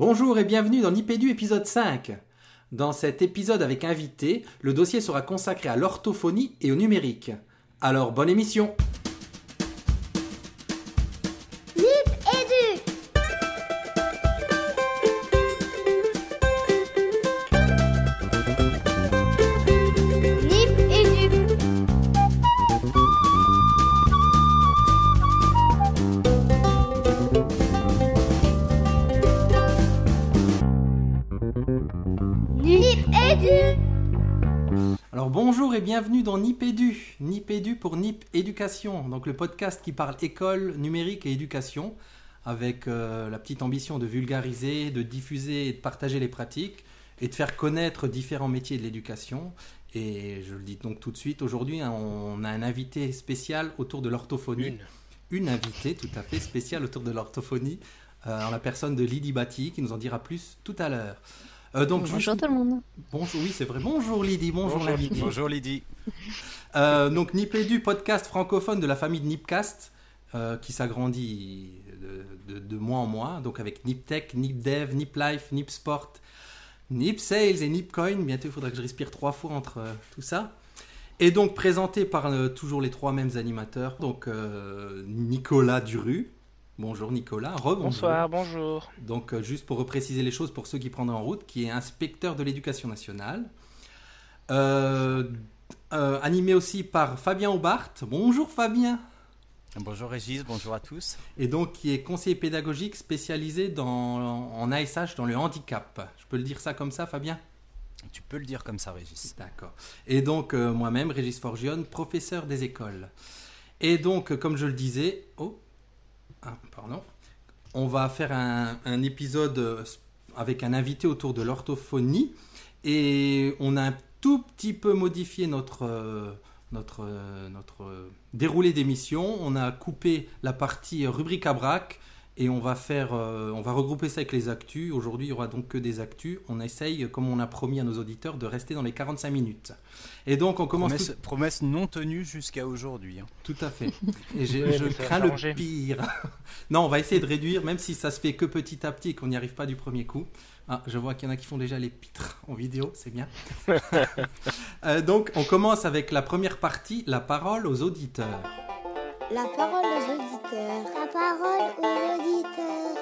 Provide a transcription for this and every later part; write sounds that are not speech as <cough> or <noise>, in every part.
Bonjour et bienvenue dans Nipédu épisode 5. Dans cet épisode avec invité, le dossier sera consacré à l'orthophonie et au numérique. Alors bonne émission dans Nipédu. Nipédu pour Nip Éducation, donc le podcast qui parle école, numérique et éducation, avec euh, la petite ambition de vulgariser, de diffuser et de partager les pratiques et de faire connaître différents métiers de l'éducation. Et je le dis donc tout de suite, aujourd'hui hein, on a un invité spécial autour de l'orthophonie. Une invitée tout à fait spéciale autour de l'orthophonie, euh, en la personne de Lydie Batty, qui nous en dira plus tout à l'heure. Euh, donc, Bonjour juste- tout le monde. Bonjour, oui c'est vrai. Bonjour Lydie, bonjour, l'invité. Bonjour Lydie. <laughs> Euh, donc Nipédu, podcast francophone de la famille de Nipcast, euh, qui s'agrandit de, de- de mois en mois, donc avec Niptech, Nipdev, Niplife, Nipsport, Nipsales et Nipcoin. Bientôt il faudra que je respire trois fois entre euh, tout ça. Et donc présenté par euh, toujours les trois mêmes animateurs, donc euh, Nicolas Duru. Bonjour Nicolas, rebonjour. Bonsoir, bonjour. Donc, euh, juste pour repréciser les choses pour ceux qui prendraient en route, qui est inspecteur de l'éducation nationale. Euh, euh, animé aussi par Fabien Aubart. Bonjour Fabien. Bonjour Régis, bonjour à tous. Et donc, qui est conseiller pédagogique spécialisé dans, en ASH dans le handicap. Je peux le dire ça comme ça, Fabien? Tu peux le dire comme ça Régis. D'accord. Et donc, euh, moi-même, Régis Forgione, professeur des écoles. Et donc, comme je le disais, oh, ah, pardon, on va faire un, épisode euh, avec un invité autour de l'orthophonie. Et on a un tout petit peu modifié notre, euh, euh, déroulé d'émission. On a coupé la partie rubrique à braque. Et on va faire, euh, on va regrouper ça avec les actus. Aujourd'hui, il y aura donc que des actus. On essaye, comme on a promis à nos auditeurs, de rester dans les 45 minutes. Et donc, on commence Promesse, tout, promesse non tenue jusqu'à aujourd'hui. hein. tout à fait. Et Oui, je crains le pire. <laughs> non, on va essayer de réduire, même si ça se fait que petit à petit et qu'on n'y arrive pas du premier coup. Ah, je vois qu'il y en a qui font déjà les pitres en vidéo, c'est bien. <laughs> Euh, donc, on commence avec la première partie, la parole aux auditeurs. La parole aux auditeurs. La parole aux auditeurs.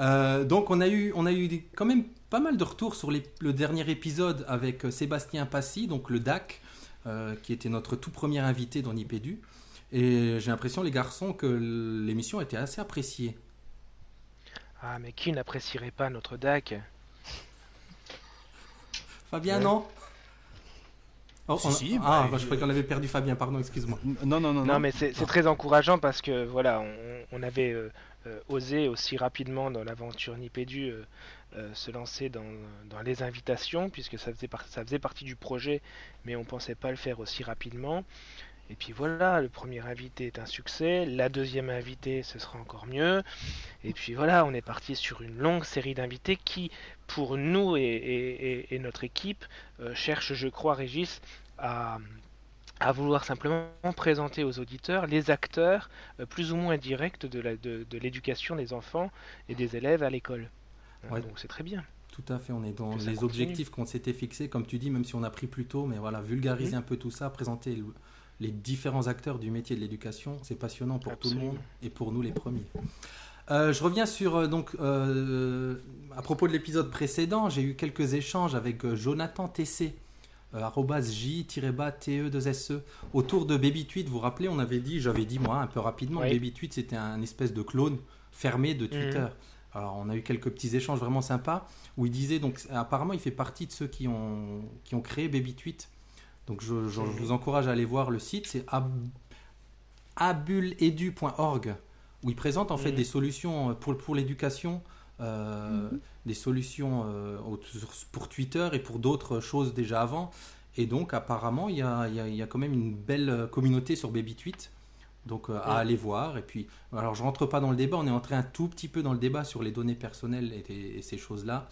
Euh, donc on a eu, on a eu des- quand même pas mal de retours sur les- le dernier épisode avec euh, Sébastien Passy, donc le DAC, euh, qui était notre tout premier invité dans Nipédu. Et j'ai l'impression, les garçons, que l'émission était assez appréciée. Ah, mais qui n'apprécierait pas notre DAC Fabien, Ouais. non Oh, Si, on a- si, Ah, bah, bah, je croyais qu'on avait perdu Fabien, pardon, excuse-moi. Non, non, non, Non, mais c'est très encourageant parce que voilà, on, on avait euh, euh, osé aussi rapidement dans l'aventure Nipédu euh, euh, se lancer dans, dans les invitations, puisque ça faisait, par- ça faisait partie du projet, mais on pensait pas le faire aussi rapidement. Et puis voilà, le premier invité est un succès, la deuxième invitée ce sera encore mieux. Et puis voilà, on est parti sur une longue série d'invités qui, pour nous et, et- et- et notre équipe, euh, cherche, je crois, Régis, à, à vouloir simplement présenter aux auditeurs les acteurs euh, plus ou moins directs de la- de- de l'éducation des enfants et des élèves à l'école. Euh, Ouais. Donc c'est très bien. Tout à fait, on est dans les continue. objectifs qu'on s'était fixés, comme tu dis, même si on a pris plus tôt, mais voilà, vulgariser Mhm. un peu tout ça, présenter le- les différents acteurs du métier de l'éducation, c'est passionnant pour tout le monde et pour nous les premiers. Euh, je reviens sur, euh, donc, euh, à propos de l'épisode précédent, j'ai eu quelques échanges avec Jonathan TC, arrobas j-te2se, E, autour de Baby Vous vous rappelez, on avait dit, j'avais dit moi un peu rapidement, Oui. Baby Tweet c'était un espèce de clone fermé de Twitter. Alors on a eu quelques petits échanges vraiment sympas où il disait donc apparemment il fait partie de ceux qui ont qui ont créé Baby Tweet. Donc je, vous encourage à aller voir le site, c'est ab- abuledu.org où il présente en fait Mhm. des solutions euh, pour pour l'éducation, euh, des solutions euh, pour Twitter et pour d'autres choses déjà avant. Et donc apparemment il y a, il y a- il y a quand même une belle communauté sur Baby Tweet. Donc euh, à aller voir. Et puis, alors je rentre pas dans le débat, on est entré un tout petit peu dans le débat sur les données personnelles et, et ces choses-là.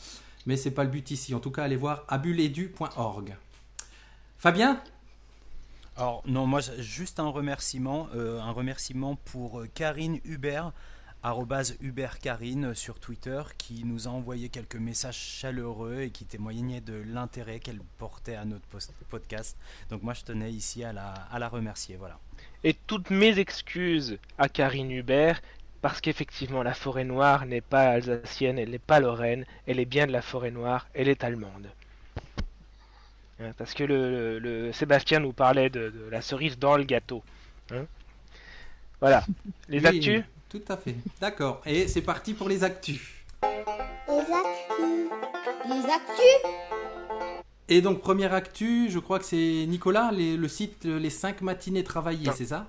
Mais c'est pas le but ici. En tout cas, allez voir abuledu.org. Fabien Alors non, moi juste un remerciement, euh, un remerciement pour euh, Karine Hubert, arrobase ubercarine sur Twitter qui nous a envoyé quelques messages chaleureux et qui témoignaient de l'intérêt qu'elle portait à notre post- podcast. Donc moi je tenais ici à la, à la remercier. Voilà. Et toutes mes excuses à Karine Hubert, parce qu'effectivement la forêt noire n'est pas alsacienne, elle n'est pas lorraine, elle est bien de la forêt noire, elle est allemande. Hein, Parce que le, le- le- Sébastien nous parlait de, de la cerise dans le gâteau. hein. voilà. <laughs> Les Oui, actus Tout à fait. D'accord. Et c'est parti pour les actus. Les actus. Les actus Et donc, première actu, je crois que c'est Nicolas, les- le site Les 5 matinées travaillées, c'est ça?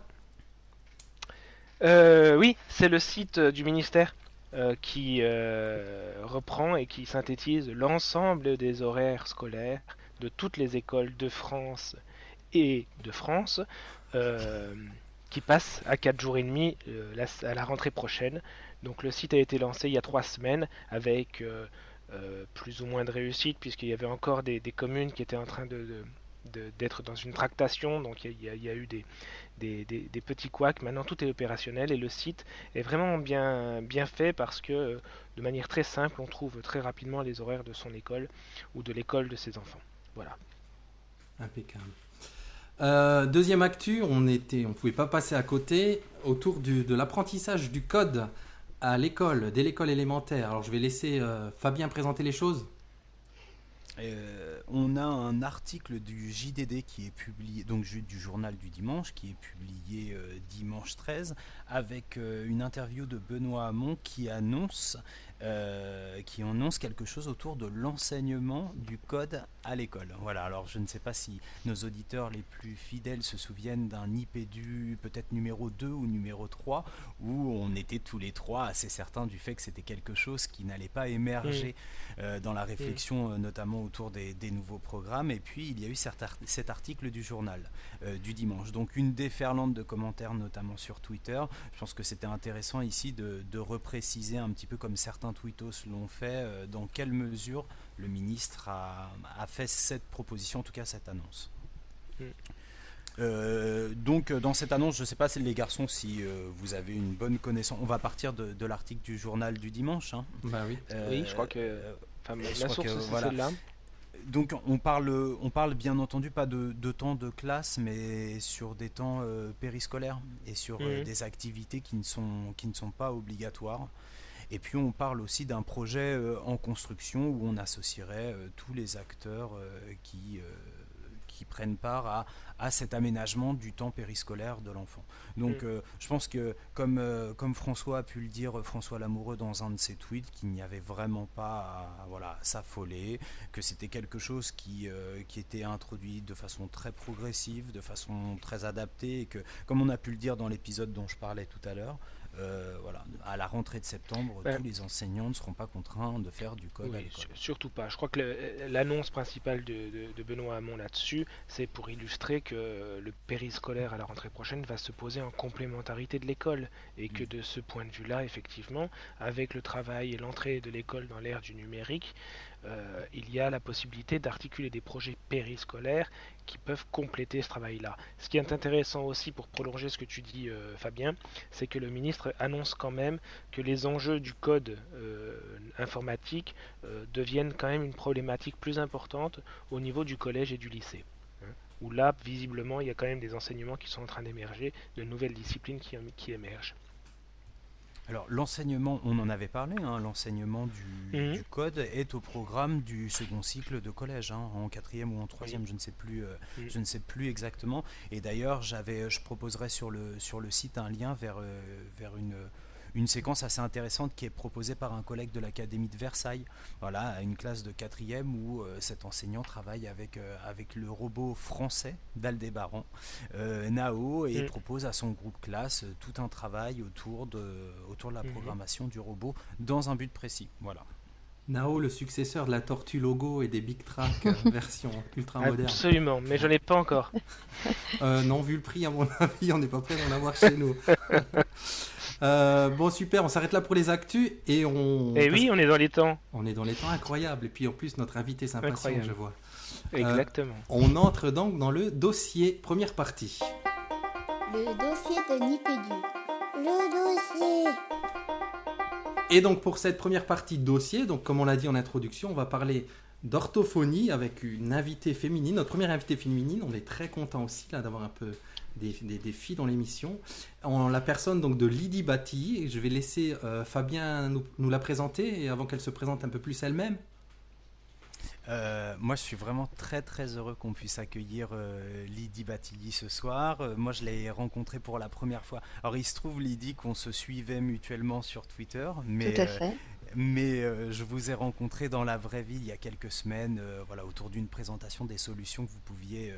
Euh, oui, c'est le site euh, du ministère euh, qui euh, reprend et qui synthétise l'ensemble des horaires scolaires de toutes les écoles de France et de France euh, qui passent à 4 jours et demi euh, la- à la rentrée prochaine. Donc le site a été lancé il y a 3 semaines avec euh, plus ou moins de réussite puisqu'il y avait encore des, communes qui étaient en train de, d'être dans une tractation. Donc il y a- eu des, petits couacs. Maintenant, tout est opérationnel et le site est vraiment bien, fait parce que, de manière très simple, on trouve très rapidement les horaires de son école ou de l'école de ses enfants. Voilà. Impeccable. Euh, deuxième actu, on était, on pouvait pas passer à côté autour du- de l'apprentissage du code à l'école, dès l'école élémentaire. Alors je vais laisser euh, Fabien présenter les choses. Euh, on a un article du JDD qui est publié, donc du journal du dimanche, qui est publié euh, dimanche 13, avec euh, une interview de Benoît Hamon qui annonce, euh, qui annonce quelque chose autour de l'enseignement du code à l'école. Voilà, alors je ne sais pas si nos auditeurs les plus fidèles se souviennent d'un IPDU peut-être numéro 2 ou numéro 3, où on était tous les trois assez certains du fait que c'était quelque chose qui n'allait pas émerger euh, dans la réflexion, euh, notamment autour des, des nouveaux programmes. Et puis, il y a eu cet, art- cet article du journal euh, du dimanche. Donc, une déferlante de commentaires, notamment sur Twitter. Je pense que c'était intéressant ici de, de repréciser un petit peu comme certains tweetos l'ont fait, dans quelle mesure le ministre a, a fait cette proposition, en tout cas cette annonce. Mm. Euh, donc euh, dans cette annonce, je ne sais pas les garçons si euh, vous avez une bonne connaissance. On va partir de, de l'article du journal du dimanche. hein. Bah oui. Euh, Oui, je crois que- euh, Enfin, je la crois source, que, c'est voilà. celle-là. donc on parle, on parle bien entendu pas de, de temps de classe, mais sur des temps euh, périscolaires et sur euh, Mhm. des activités qui ne sont qui ne sont pas obligatoires. Et puis on parle aussi d'un projet euh, en construction où on associerait euh, tous les acteurs euh, qui qui prennent part à, à cet aménagement du temps périscolaire de l'enfant. Donc Mm. je pense que comme, comme François a pu le dire, François Lamoureux dans un de ses tweets, qu'il n'y avait vraiment pas à, voilà, s'affoler, que c'était quelque chose qui, qui était introduit de façon très progressive, de façon très adaptée, et que comme on a pu le dire dans l'épisode dont je parlais tout à l'heure, euh, voilà, à la rentrée de septembre, Ouais. tous les enseignants ne seront pas contraints de faire du code à Oui, l'école. su- surtout pas. Je crois que le- l'annonce principale de, de- de Benoît Hamon là-dessus, c'est pour illustrer que le périscolaire à la rentrée prochaine va se poser en complémentarité de l'école. Et que Mm. de ce point de vue-là, effectivement, avec le travail et l'entrée de l'école dans l'ère du numérique, euh, il y a la possibilité d'articuler des projets périscolaires qui peuvent compléter ce travail-là. Ce qui est intéressant aussi pour prolonger ce que tu dis, euh, Fabien, c'est que le ministre annonce quand même que les enjeux du code euh, informatique euh, deviennent quand même une problématique plus importante au niveau du collège et du lycée. hein, où là, visiblement, il y a quand même des enseignements qui sont en train d'émerger, de nouvelles disciplines qui, qui émergent. Alors l'enseignement, on en avait parlé, hein, l'enseignement du, Mhm. du code est au programme du second cycle de collège, hein, en quatrième ou en troisième, je ne sais plus, euh, Mhm. je ne sais plus exactement. Et d'ailleurs, j'avais, je proposerai sur le sur le site un lien vers euh, vers une une séquence assez intéressante qui est proposée par un collègue de l'Académie de Versailles, voilà, à une classe de quatrième où euh, cet enseignant travaille avec, euh, avec le robot français d'Aldébaran, euh, Nao, et Mm. propose à son groupe classe tout un travail autour de, autour de la Mhm. programmation du robot dans un but précis. Voilà. Nao, le successeur de la Tortue Logo et des Big Track <laughs> version ultra moderne. Absolument, mais je n'ai pas encore. Euh, non, vu le prix, à mon <laughs> avis, on n'est pas prêt d'en avoir chez nous. <laughs> Euh, bon, super, on s'arrête là pour les actus et on. Et Eh oui, on est dans les temps. On est dans les temps incroyables. Et puis en plus, notre invité s'impatiente, je vois. Exactement. On entre donc dans le dossier, première partie. Le dossier de Nipédu. Le dossier. Et donc pour cette première partie de dossier, donc comme on l'a dit en introduction, on va parler d'orthophonie avec une invitée féminine, notre première invitée féminine. On est très content aussi là d'avoir un peu des, des, filles dans l'émission. En la personne donc de Lydie Batty, je vais laisser euh, Fabien nous, nous, la présenter et avant qu'elle se présente un peu plus elle-même. Euh, moi, je suis vraiment très très heureux qu'on puisse accueillir euh, Lydie Batilly ce soir. Euh, moi, je l'ai rencontrée pour la première fois. Alors, il se trouve, Lydie, qu'on se suivait mutuellement sur Twitter, mais, mais je vous ai rencontré dans la vraie vie il y a quelques semaines, voilà, autour d'une présentation des solutions que vous pouviez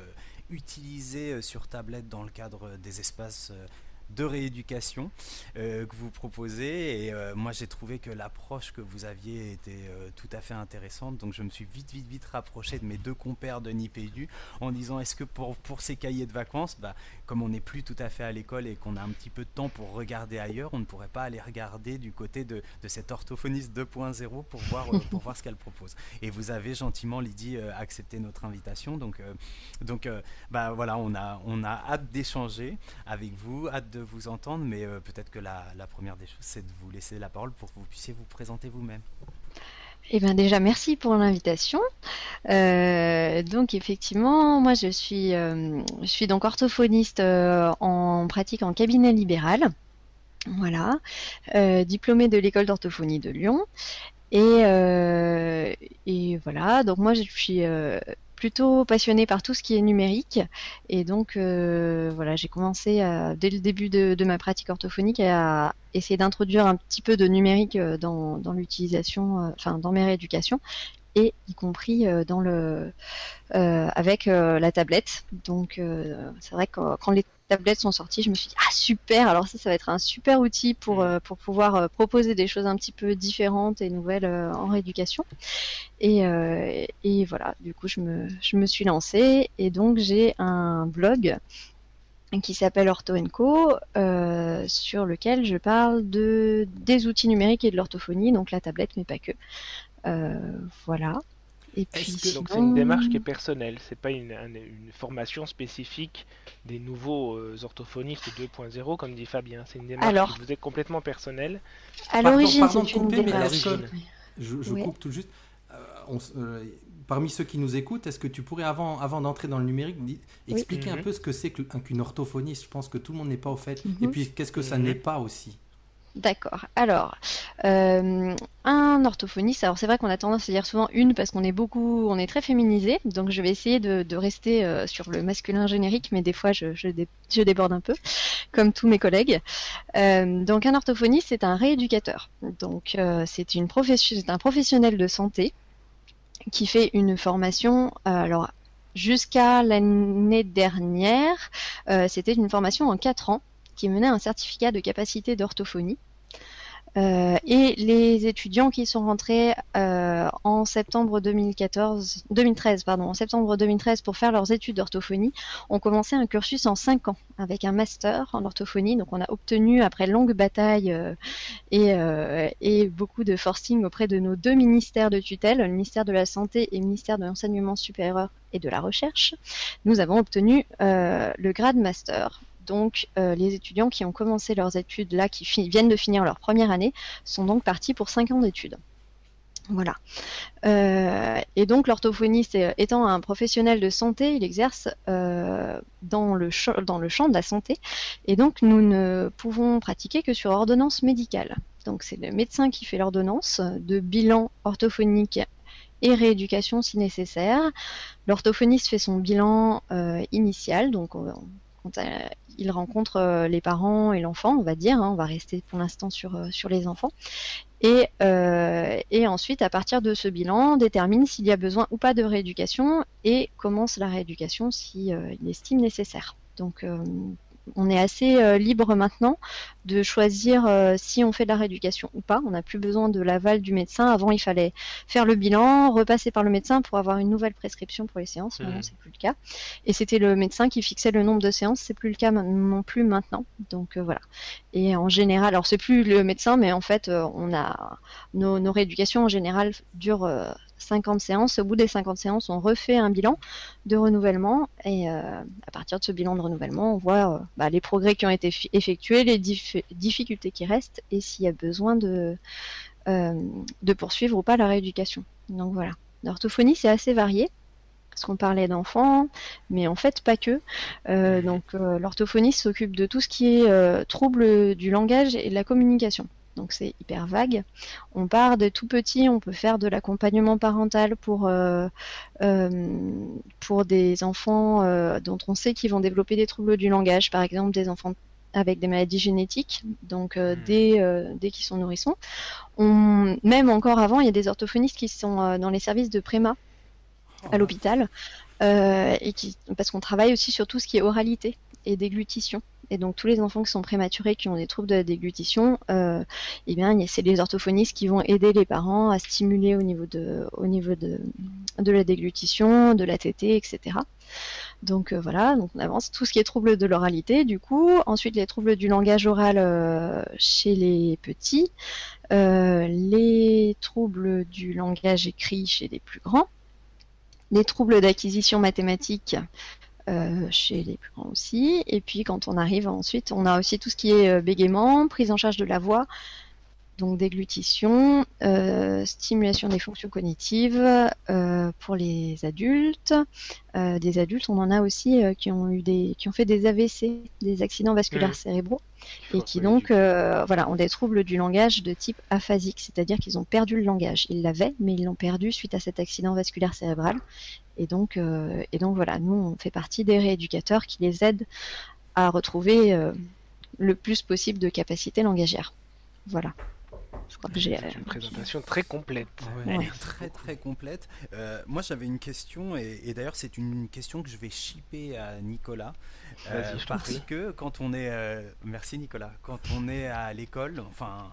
utiliser sur tablette dans le cadre des espaces de rééducation euh, que vous proposez. Et euh, moi, j'ai trouvé que l'approche que vous aviez était euh, tout à fait intéressante. Donc, je me suis vite, vite, vite rapproché de mes deux compères de Nipédu en disant est-ce que pour, pour ces cahiers de vacances, bah, comme on n'est plus tout à fait à l'école et qu'on a un petit peu de temps pour regarder ailleurs, on ne pourrait pas aller regarder du côté de, de cette orthophoniste 2.0 pour voir, pour voir ce qu'elle propose. Et vous avez gentiment, Lydie, accepté notre invitation. Donc, donc bah, voilà, on a, on a hâte d'échanger avec vous, hâte de de vous entendre, mais euh, peut-être que la, première des choses, c'est de vous laisser la parole pour que vous puissiez vous présenter vous-même. Eh bien déjà merci pour l'invitation. Euh, donc effectivement, moi je suis, euh, je suis donc orthophoniste en pratique en cabinet libéral. Voilà, diplômée de l'école d'orthophonie de Lyon. Et, et, voilà, donc moi je suis plutôt passionnée par tout ce qui est numérique. Et donc, euh, voilà, j'ai commencé dès le début de, ma pratique orthophonique à essayer d'introduire un petit peu de numérique euh, dans, l'utilisation, euh, enfin, dans mes rééducations et y compris dans le avec la tablette. Donc c'est vrai que quand les tablettes sont sorties, je me suis dit ah super, alors ça ça va être un super outil pour mm. pour pouvoir proposer des choses un petit peu différentes et nouvelles en rééducation. Euh, et, voilà, du coup, je me, je me suis lancée et donc j'ai un blog qui s'appelle Ortho Co, euh, sur lequel je parle de, des outils numériques et de l'orthophonie, donc la tablette, mais pas que. Euh, voilà. Et puis, Donc c'est une démarche qui est personnelle, c'est pas une, une, formation spécifique des nouveaux orthophonistes 2.0 comme dit Fabien, c'est une démarche qui vous est complètement personnelle? À l'origine, c'est une démarche. je, je coupe tout juste. Euh, parmi ceux qui nous écoutent, est-ce que tu pourrais, avant, avant d'entrer dans le numérique, expliquer un mhm. peu ce que c'est qu'une orthophoniste? Je pense que tout le monde n'est pas au fait. Et mhm. puis, qu'est-ce que ça mhm. n'est pas aussi? D'accord. Alors, euh, un orthophoniste. Alors c'est vrai qu'on a tendance à dire souvent une parce qu'on est beaucoup, on est très féminisé. Donc je vais essayer de, rester euh, sur le masculin générique, mais des fois je, déborde un peu, comme tous mes collègues. donc un orthophoniste, c'est un rééducateur. Donc c'est une profession, un professionnel de santé qui fait une formation. Euh, alors, jusqu'à l'année dernière, euh, c'était une formation en 4 ans qui menait un certificat de capacité d'orthophonie. Euh, et les étudiants qui sont rentrés euh, en septembre 2014, 2013, pardon, en septembre 2013 pour faire leurs études d'orthophonie, ont commencé un cursus en 5 ans avec un master en orthophonie. Donc on a obtenu après longue bataille euh, et, et, beaucoup de forcing auprès de nos deux ministères de tutelle, le ministère de la Santé et le ministère de l'Enseignement supérieur et de la Recherche, nous avons obtenu le grade master donc, euh, les étudiants qui ont commencé leurs études là, qui viennent de finir leur première année, sont donc partis pour 5 ans d'études. Voilà. Euh, et donc l'orthophoniste étant un professionnel de santé, il exerce euh, dans, le dans le champ de la santé. Et donc nous ne pouvons pratiquer que sur ordonnance médicale. Donc c'est le médecin qui fait l'ordonnance de bilan orthophonique et rééducation si nécessaire. L'orthophoniste fait son bilan initial, donc quand il rencontre euh, les parents et l'enfant, on va dire, hein, on va rester pour l'instant sur, euh, sur les enfants. Et, euh, ensuite, à partir de ce bilan, détermine s'il y a besoin ou pas de rééducation et commence la rééducation si il estime nécessaire. Donc on est assez euh, libre maintenant de choisir euh, si on fait de la rééducation ou pas. On n'a plus besoin de l'aval du médecin. Avant, il fallait faire le bilan, repasser par le médecin pour avoir une nouvelle prescription pour les séances. Maintenant, mmh. c'est plus le cas. Et c'était le médecin qui fixait le nombre de séances. C'est plus le cas non plus maintenant. Donc euh, voilà. Et en général, alors c'est plus le médecin, mais en fait, on a nos, nos rééducations en général durent 50 séances. Au bout des 50 séances, on refait un bilan de renouvellement et à partir de ce bilan de renouvellement, on voit bah, les progrès qui ont été effectués, les difficultés qui restent et s'il y a besoin de, de poursuivre ou pas la rééducation. Donc voilà. L'orthophonie, c'est assez varié parce qu'on parlait d'enfants, mais en fait pas que. Euh, donc euh, l'orthophoniste s'occupe de tout ce qui est euh, trouble du langage et de la communication. Donc c'est hyper vague. On part de tout petit, on peut faire de l'accompagnement parental pour, pour des enfants dont on sait qu'ils vont développer des troubles du langage, par exemple des enfants avec des maladies génétiques, donc hmm. dès, dès qu'ils sont nourrissons. On, même encore avant, il y a des orthophonistes qui sont dans les services de préma à l'hôpital, euh, et qui, parce qu'on travaille aussi sur tout ce qui est oralité et déglutition. Et donc tous les enfants qui sont prématurés, qui ont des troubles de la déglutition, euh, eh bien c'est les orthophonistes qui vont aider les parents à stimuler au niveau de, au niveau de, de la déglutition, de la tétée, etc. Donc euh, voilà, donc on avance. Tout ce qui est troubles de l'oralité, du coup, ensuite les troubles du langage oral euh, chez les petits, les troubles du langage écrit chez les plus grands, les troubles d'acquisition mathématique euh, chez les plus grands aussi. Et puis quand on arrive ensuite, on a aussi tout ce qui est euh, bégaiement, prise en charge de la voix, donc déglutition, euh, stimulation des fonctions cognitives euh, pour les adultes. Euh, des adultes, on en a aussi qui ont eu des, qui ont fait des AVC, des accidents vasculaires mmh. cérébraux, et qui donc, voilà, ont des troubles du langage de type aphasique, c'est-à-dire qu'ils ont perdu le langage. Ils l'avaient, mais ils l'ont perdu suite à cet accident vasculaire cérébral. Et donc, et donc voilà, nous, on fait partie des rééducateurs qui les aident à retrouver le plus possible de capacité langagière. Voilà. Je crois que j'ai une présentation très complète. Très très complète. Euh, moi j'avais une question et, d'ailleurs c'est une question que je vais shipper à Nicolas euh, parce que quand on est, euh, merci Nicolas, quand on est à l'école, enfin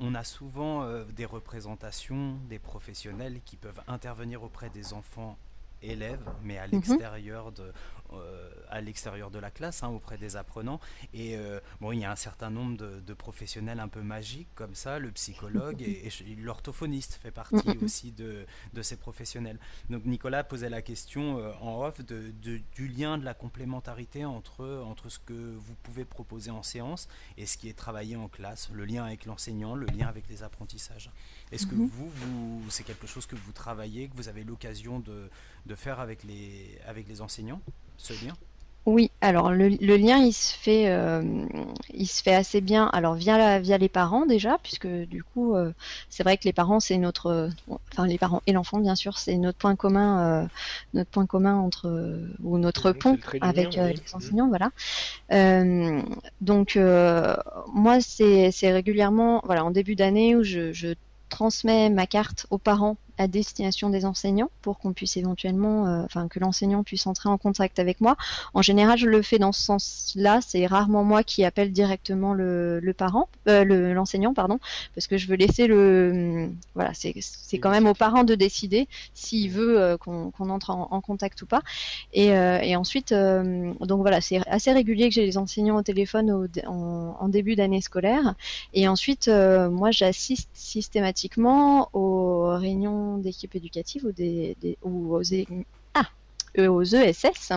on, a souvent des représentations des professionnels qui peuvent intervenir auprès des enfants élèves, mais à mhm. l'extérieur de, euh, à l'extérieur de la classe, hein, auprès des apprenants. Et euh, bon, il y a un certain nombre de, professionnels un peu magiques comme ça, le psychologue et, l'orthophoniste fait partie <laughs> aussi de, de, ces professionnels. Donc Nicolas posait la question euh, en off de, du lien, de la complémentarité entre, entre ce que vous pouvez proposer en séance et ce qui est travaillé en classe, le lien avec l'enseignant, le lien avec les apprentissages. Est-ce que mhm. vous, vous c'est quelque chose que vous travaillez, que vous avez l'occasion de, de, faire avec les, avec les enseignants, ce lien? Oui, alors le, lien il se fait euh, il se fait assez bien alors via via les parents déjà puisque du coup euh, c'est vrai que les parents c'est notre enfin les parents et l'enfant bien sûr c'est notre point commun euh, notre point commun entre ou notre pont avec les enseignants voilà. Donc moi c'est régulièrement voilà en début d'année où je, je transmets ma carte aux parents à destination des enseignants pour qu'on puisse éventuellement, euh, enfin que l'enseignant puisse entrer en contact avec moi. En général, je le fais dans ce sens-là. C'est rarement moi qui appelle directement le, le parent, euh, l'enseignant, pardon, parce que je veux laisser le, voilà, c'est quand même aux parents de décider s'il veut euh, qu'on entre en, contact ou pas. Et, et ensuite, donc voilà, c'est assez régulier que j'ai les enseignants au téléphone au, en, en, début d'année scolaire. Et ensuite, moi, j'assiste systématiquement aux réunions d'équipe éducative ou, des, ou aux, ah, aux ESS.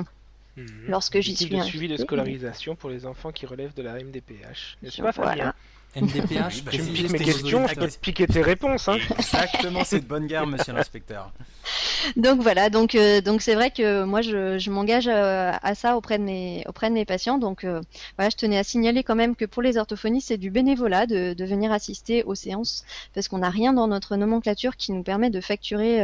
Mhm. Lorsque j'y suis. De suivi de scolarisation pour les enfants qui relèvent de la MDPH. N'est-ce pas, Fabien MDPH, tu me piques mes questions, je peux te piquer tes réponses. Hein. Exactement, c'est de bonne guerre, monsieur l'inspecteur. Donc voilà, donc euh, donc c'est vrai que moi je, je m'engage euh, à, ça auprès de mes auprès de mes patients. Donc euh, voilà, je tenais à signaler quand même que pour les orthophonistes, c'est du bénévolat de, de venir assister aux séances parce qu'on n'a rien dans notre nomenclature qui nous permet de facturer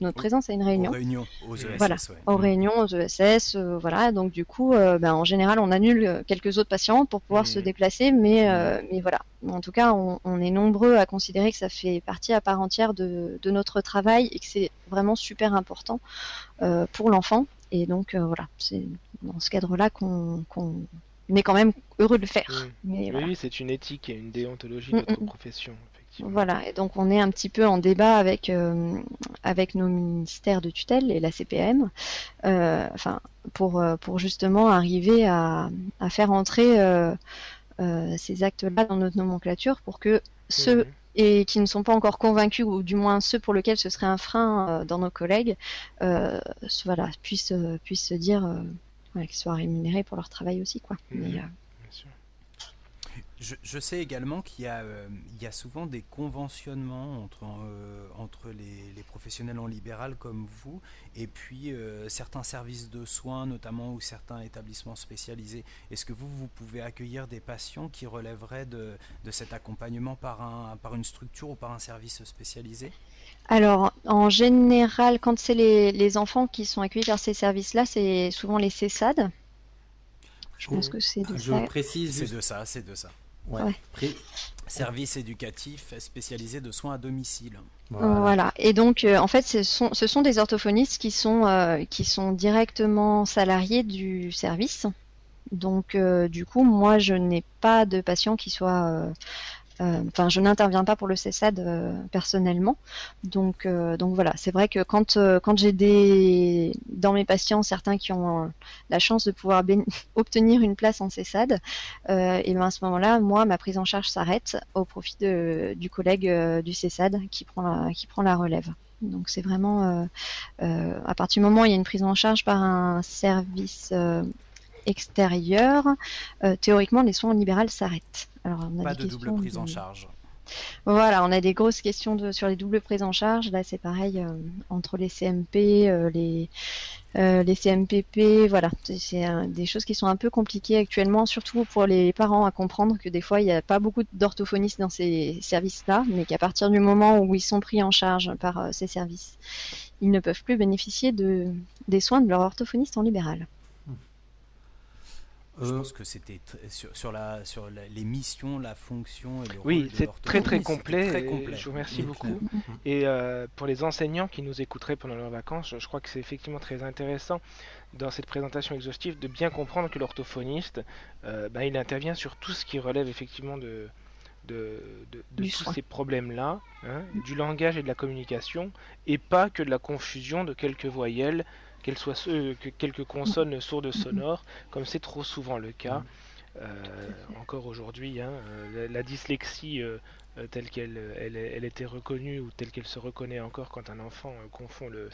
notre présence à une réunion. Aux réunions, aux ESS. Voilà, aux réunions, aux ESS, voilà. Donc du coup, ben, en général, on annule quelques autres patients pour pouvoir se mmh. déplacer, mais mmh. mais voilà. En tout cas, on, on, est nombreux à considérer que ça fait partie à part entière de, de notre travail et que c'est vraiment super important euh, pour l'enfant. Et donc euh, voilà, c'est dans ce cadre-là qu'on est quand même heureux de le faire. Mais, oui, c'est une éthique et une déontologie de mm, notre mm. profession. Voilà, et donc on est un petit peu en débat avec, euh, avec nos ministères de tutelle et la CPM, euh, enfin, pour, pour justement arriver à, à faire entrer ces actes-là dans notre nomenclature pour que ceux et qui ne sont pas encore convaincus, ou du moins ceux pour lesquels ce serait un frein dans nos collègues, voilà, puissent, puissent se dire qu'ils soient rémunérés pour leur travail aussi. Quoi. Mhm. Je, sais également qu'il y, euh, y, a souvent des conventionnements entre, euh, entre les, les, professionnels en libéral comme vous et puis euh, certains services de soins, notamment ou certains établissements spécialisés. Est-ce que vous, vous pouvez accueillir des patients qui relèveraient de, de cet accompagnement par, un, par une structure ou par un service spécialisé? Alors, en général, quand c'est les, les, enfants qui sont accueillis par ces services-là, c'est souvent les CESAD. Je pense que c'est de Je précise. C'est de ça, c'est de ça. Service éducatif spécialisé de soins à domicile. Voilà. Et donc, euh, en fait, ce sont, ce sont, des orthophonistes qui sont, euh, qui sont directement salariés du service. Donc, euh, du coup, moi, je n'ai pas de patients qui soient euh, enfin, je n'interviens pas pour le CESAD euh, personnellement. Donc, euh, donc voilà, c'est vrai que quand, j'ai des dans mes patients certains qui ont la chance de pouvoir <laughs> obtenir une place en CESAD, et ben à ce moment-là, moi, ma prise en charge s'arrête au profit du collègue du CESAD qui prend la, qui prend la relève. Donc c'est vraiment à partir du moment où il y a une prise en charge par un service extérieur, théoriquement les soins libéraux s'arrêtent. Alors, on a pas de double prise en charge. Voilà, on a des grosses questions de, sur les doubles prises en charge. Là, c'est pareil euh, entre les CMP, euh, les, euh, les CMPP. Voilà, c'est des choses qui sont un peu compliquées actuellement, surtout pour les parents à comprendre que des fois, il n'y a pas beaucoup d'orthophonistes dans ces services-là, mais qu'à partir du moment où ils sont pris en charge par ces services, ils ne peuvent plus bénéficier de, des soins de leur orthophoniste en libéral. Je euh, pense que c'était sur, sur, la, sur les missions, la fonction et le Oui, c'est très très complet. Je vous remercie beaucoup. Et euh, pour les enseignants qui nous écouteraient pendant leurs vacances, je, crois que c'est effectivement très intéressant dans cette présentation exhaustive de bien comprendre que l'orthophoniste, euh, ben, il intervient sur tout ce qui relève effectivement de, de, de, tous ces problèmes-là, hein, du langage et de la communication, et pas que de la confusion de quelques voyelles qu'elles soient que quelques consonnes sourdes sonores, comme c'est trop souvent le cas. Euh, encore aujourd'hui, hein, euh, la, dyslexie euh, telle qu'elle elle, était reconnue ou telle qu'elle se reconnaît encore quand un enfant confond le,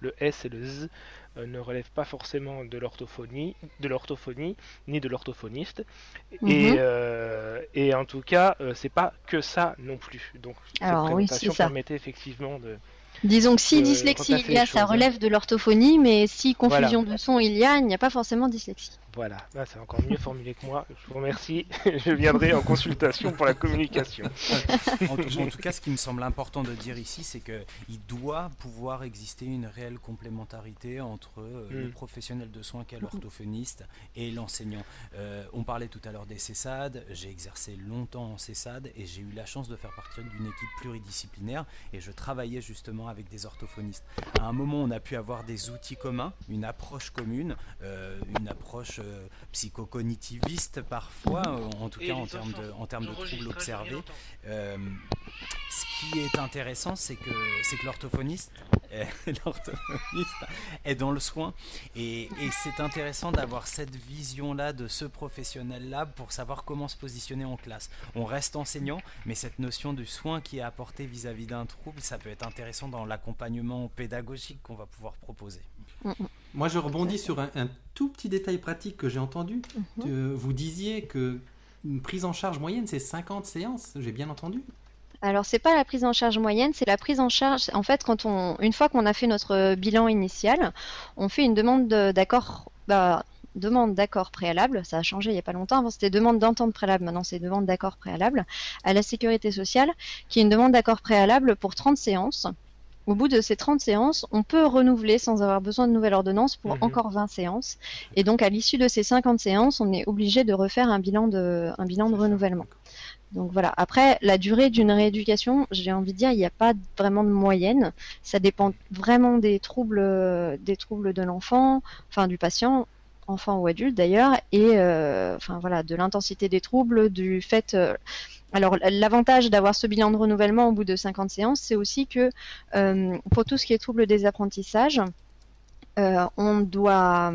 le S et le Z ne relève pas forcément de l'orthophonie, de l'orthophonie ni de l'orthophoniste. et, mhm. et, en tout cas, c'est pas que ça non plus. Donc cette présentation permettait effectivement de, Disons que si dyslexie il y a, ça relève de l'orthophonie, mais si confusion de son il y a, il n'y a pas forcément dyslexie. Voilà, c'est encore mieux formulé que moi. Je vous remercie. <laughs> Je viendrai en consultation pour la communication. en, tout, cas, ce qui me semble important de dire ici, c'est qu'il doit pouvoir exister une réelle complémentarité entre euh, le mm. professionnel de soins qu'est l'orthophoniste et l'enseignant. Euh, on parlait tout à l'heure des CESAD. J'ai exercé longtemps en CESAD et j'ai eu la chance de faire partie d'une équipe pluridisciplinaire et je travaillais justement avec des orthophonistes. À un moment, on a pu avoir des outils communs, une approche commune, euh, une approche euh, psychocognitiviste parfois, euh, en tout cas en termes de, en termes de troubles observés. Euh, ce qui est intéressant, c'est que, c'est que l'orthophoniste, <laughs> l'orthophoniste est dans le soin. Et, et c'est intéressant d'avoir cette vision-là de ce professionnel-là pour savoir comment se positionner en classe. On reste enseignant, mais cette notion du soin qui est apporté vis-à-vis d'un trouble, ça peut être intéressant dans l'accompagnement pédagogique qu'on va pouvoir proposer. Moi, je rebondis sur un, tout petit détail pratique que j'ai entendu. Mhm. vous disiez que une prise en charge moyenne, c'est 50 séances. J'ai bien entendu alors c'est pas la prise en charge moyenne, c'est la prise en charge. En fait, quand on, une fois qu'on a fait notre bilan initial, on fait une demande d'accord, bah, demande d'accord préalable. Ça a changé il y a pas longtemps. Avant c'était demande d'entente préalable, maintenant c'est demande d'accord préalable à la sécurité sociale, qui est une demande d'accord préalable pour 30 séances. Au bout de ces 30 séances, on peut renouveler sans avoir besoin de nouvelle ordonnance pour mhm. encore 20 séances. Et donc, à l'issue de ces 50 séances, on est obligé de refaire un bilan de, un bilan de renouvellement. Donc voilà. Après, la durée d'une rééducation, j'ai envie de dire, il n'y a pas vraiment de moyenne. Ça dépend vraiment des troubles, des troubles de l'enfant, enfin du patient, enfant ou adulte d'ailleurs, et euh, enfin voilà, de l'intensité des troubles, du fait. Euh, alors l'avantage d'avoir ce bilan de renouvellement au bout de 50 séances, c'est aussi que euh, pour tout ce qui est trouble des apprentissages, on doit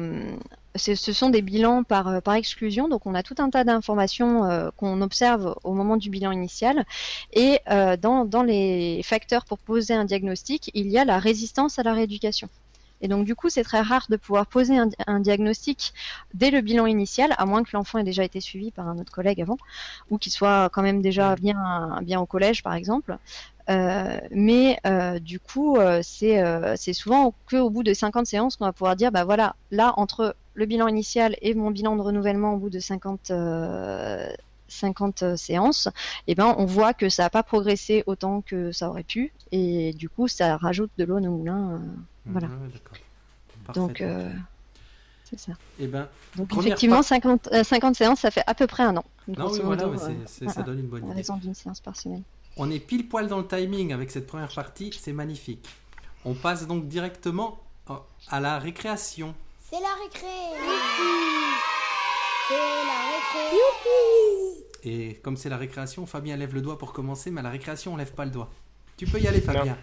c'est- ce sont des bilans par, euh, par exclusion, donc on a tout un tas d'informations euh, qu'on observe au moment du bilan initial. Et euh, dans, dans les facteurs pour poser un diagnostic, il y a la résistance à la rééducation. Et donc du coup, c'est très rare de pouvoir poser un, un diagnostic dès le bilan initial, à moins que l'enfant ait déjà été suivi par un autre collègue avant, ou qu'il soit quand même déjà bien, bien au collège, par exemple. Euh, mais euh, du coup, euh, c'est souvent qu'au bout de 50 séances qu'on va pouvoir dire, bah voilà, là, entre le bilan initial et mon bilan de renouvellement au bout de 50, euh, 50 séances, eh ben, on voit que ça n'a pas progressé autant que ça aurait pu, et du coup, ça rajoute de l'eau au moulin. euh, Voilà. D'accord. Parfait, donc, euh, c'est ça. Eh ben, Donc effectivement, part- 50, euh, 50 séances, ça fait à peu près un an. non, grosso oui, voilà, modo, ouais, euh, c'est- c'est- ça voilà, donne une bonne à idée. raison d'une séance par semaine. On est pile poil dans le timing avec cette première partie, c'est magnifique. On passe donc directement euh, à la récréation. C'est la récré. C'est la récré. Et comme c'est la récréation, Fabien lève le doigt pour commencer, mais à la récréation, on lève pas le doigt. Tu peux y aller, Fabien.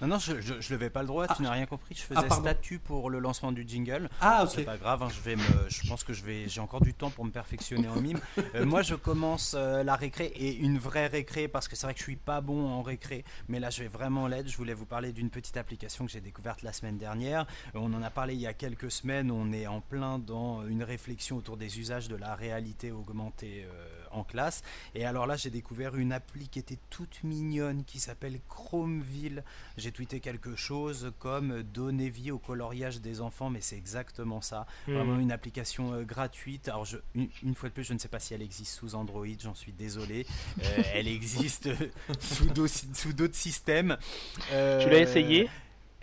Non, non, je, je, je levais pas le droit, tu n'as rien compris. Je faisais Ah, statut pour le lancement du jingle. Ah, C'est ok. pas grave, hein, je vais me, je pense que je vais, j'ai encore du temps pour me perfectionner en mime. Euh, moi, je commence euh, la récré et une vraie récré parce que c'est vrai que je suis pas bon en récré, mais là, je vais vraiment l'aide. Je voulais vous parler d'une petite application que j'ai découverte la semaine dernière. Euh, on en a parlé il y a quelques semaines. On est en plein dans une réflexion autour des usages de la réalité augmentée en classe. Et alors là, j'ai découvert une appli qui était toute mignonne qui s'appelle Chromeville. J'ai tweeté quelque chose comme donner vie au coloriage des enfants, mais c'est exactement ça. Vraiment Hmm. une application euh, gratuite. Alors, je, une, une fois de plus, je ne sais pas si elle existe sous Android, j'en suis désolé. Euh, elle existe euh, <laughs> sous d'autres sous d'autres systèmes. Euh, Tu l'as essayé?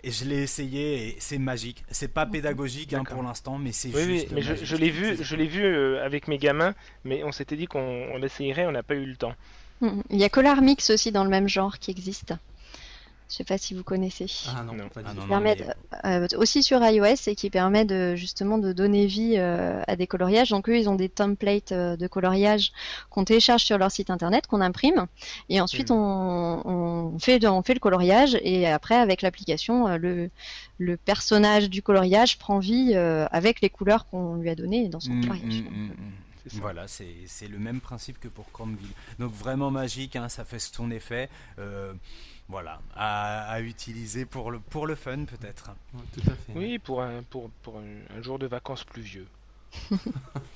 Et je l'ai essayé et c'est magique. C'est pas pédagogique hein, pour l'instant, mais c'est Oui, oui, juste. mais je, magique. je l'ai vu, je l'ai vu euh, avec mes gamins, mais on s'était dit qu'on on l'essayerait, on n'a pas eu le temps. Mhm. Il y a Color Mix aussi dans le même genre qui existe. Je sais pas si vous connaissez. Ah non, Non. pas du Ah non, non, permet mais- de- euh, aussi sur iOS et qui permet de justement de donner vie euh, à des coloriages. Donc eux, ils ont des templates euh, de coloriage qu'on télécharge sur leur site internet, qu'on imprime, et ensuite Mhm. on, on fait on fait le coloriage et après avec l'application, euh, le le personnage du coloriage prend vie euh, avec les couleurs qu'on lui a données dans son Mm, coloriage. mm, mm, mm. C'est ça. Voilà, c'est c'est le même principe que pour Chromeville. Donc vraiment magique, hein, ça fait son effet. Euh, voilà, à, à utiliser pour le, pour le fun peut-être. Ouais, tout à fait. Oui, pour un, pour, pour un, un jour de vacances pluvieux.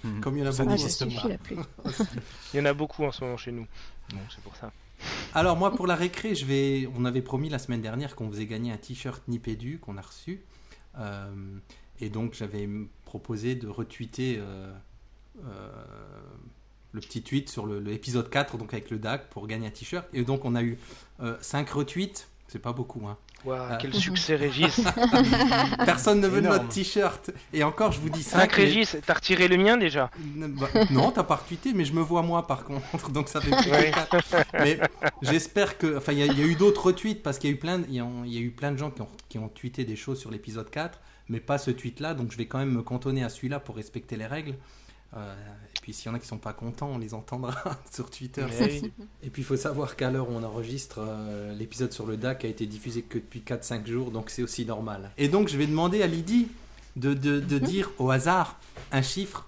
Mm. <laughs> Comme il y en a Ça beaucoup en ce moment. <laughs> Il y en a beaucoup en ce moment chez nous. Donc c'est pour ça. Alors moi pour la récré, je vais. On avait promis la semaine dernière qu'on faisait gagner un t-shirt Nipédu qu'on a reçu, Euh, et donc j'avais proposé de retweeter euh, euh, le petit tweet sur le- l'épisode 4, donc avec le DAC pour gagner un t-shirt. Et donc on a eu 5 retweets, c'est pas beaucoup. Hein. Ah. quel succès Régis <laughs> <laughs> Personne ne veut notre t-shirt. Et encore, je vous dis 5. 5 Régis, t'as retiré le mien déjà non, t'as pas retweeté, mais je me vois moi par contre, donc ça fait plus que Ouais. quatre. Mais j'espère que, enfin, il y, a- il y a eu d'autres retweets parce qu'il y a eu plein, de- il y a, y a eu plein de gens qui ont, qui ont tweeté des choses sur l'épisode 4, mais pas ce tweet-là, donc je vais quand même me cantonner à celui-là pour respecter les règles. Euh, puis s'il y en a qui sont pas contents, on les entendra <laughs> sur Twitter. Oui. Et puis il faut savoir qu'à l'heure où on enregistre, euh, l'épisode sur le DAC a été diffusé que depuis 4-5 jours, donc c'est aussi normal. Et donc je vais demander à Lydie de, de, de dire au hasard un chiffre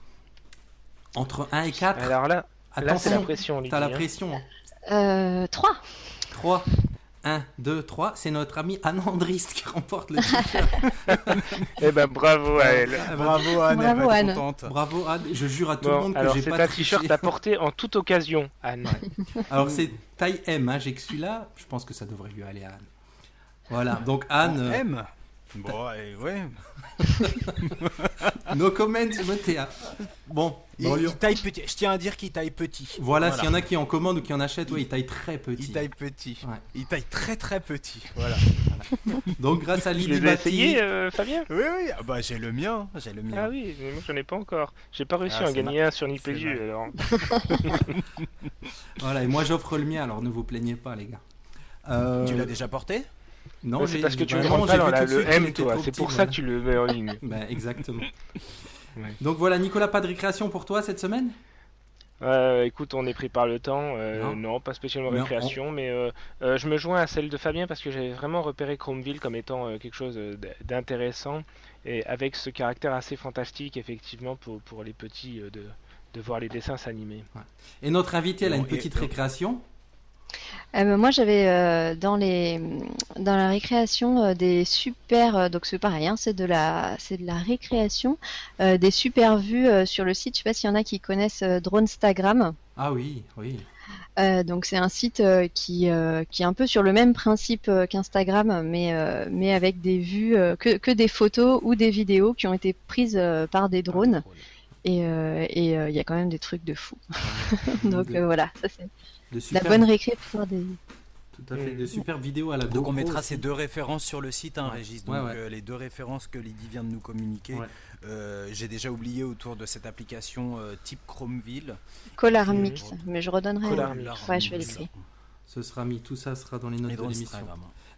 entre 1 et 4. Alors là, là c'est la Attention, pression. Lydie, t'as la hein. pression. Euh, 3. 3, 1, 2, 3. C'est notre ami Anne Andrist qui remporte le t-shirt. <laughs> Eh ben bravo à elle. Bravo Anne, elle Bravo, va être Anne. contente. Bravo Anne. Je jure à tout le monde que alors j'ai c'est pas un t-shirt à porter en toute occasion, Anne. Alors c'est taille M. Hein. J'ai que celui-là. Je pense que ça devrait lui aller à Anne. Voilà. Donc Anne, aime. Bon, et ouais. <laughs> no comment, t'ai- Bon, Il, taille petit. Je tiens à dire qu'il taille petit. Voilà, s'il y en a qui en commandent ou qui en achètent, ouais, il taille très petit. Il taille petit. Ouais. Il taille très très petit. Voilà. Donc grâce à as Batti, essayés, euh, Fabien? Oui, oui. Ah bah j'ai le mien. J'ai le mien. Ah oui, mais moi j'en ai pas encore. J'ai pas réussi Ah, à en gagner un sur Nipédu alors. <laughs> voilà, et moi j'offre le mien, alors ne vous plaignez pas les gars. Euh, Tu l'as déjà porté? Non, c'est parce que tu bah le non, pas dans la- le M, toi. C'est pour ça que tu le mets en ligne. Ben, exactement. <laughs> Ouais. Donc voilà, Nicolas, pas de récréation pour toi cette semaine? Euh, écoute, on est pris par le temps. euh, Non. non. pas spécialement on- récréation, mais euh, je me joins à celle de Fabien parce que j'avais vraiment repéré Chromeville comme étant quelque chose d'intéressant et avec ce caractère assez fantastique, effectivement, pour, pour les petits de, de voir les dessins s'animer. Et notre invité, elle a une et- petite récréation. Euh, ben, moi, j'avais euh, dans les dans la récréation euh, des super donc c'est pareil, hein, c'est de la c'est de la récréation des super vues sur le site. Je sais pas s'il y en a qui connaissent Dronestagram. Ah oui, oui. Donc c'est un site qui qui est un peu sur le même principe qu'Instagram, mais mais avec des vues que que des photos ou des vidéos qui ont été prises par des drones. Euh, et euh, il y a quand même des trucs de fou. <laughs> donc de, euh, voilà, ça c'est la bonne récré pour faire des tout à fait, de super vidéos à la Donc on mettra aussi. ces deux références sur le site, hein, Ouais. Régis. Donc ouais. euh, les deux références que Lydie vient de nous communiquer. Ouais. Euh, J'ai déjà oublié autour de cette application euh, type Chromeville. Collar. Mix, mais je redonnerai. Collar euh, Mix. Ouais, je vais l'écrire. Ce sera mis, tout ça sera dans les notes Et de l'émission.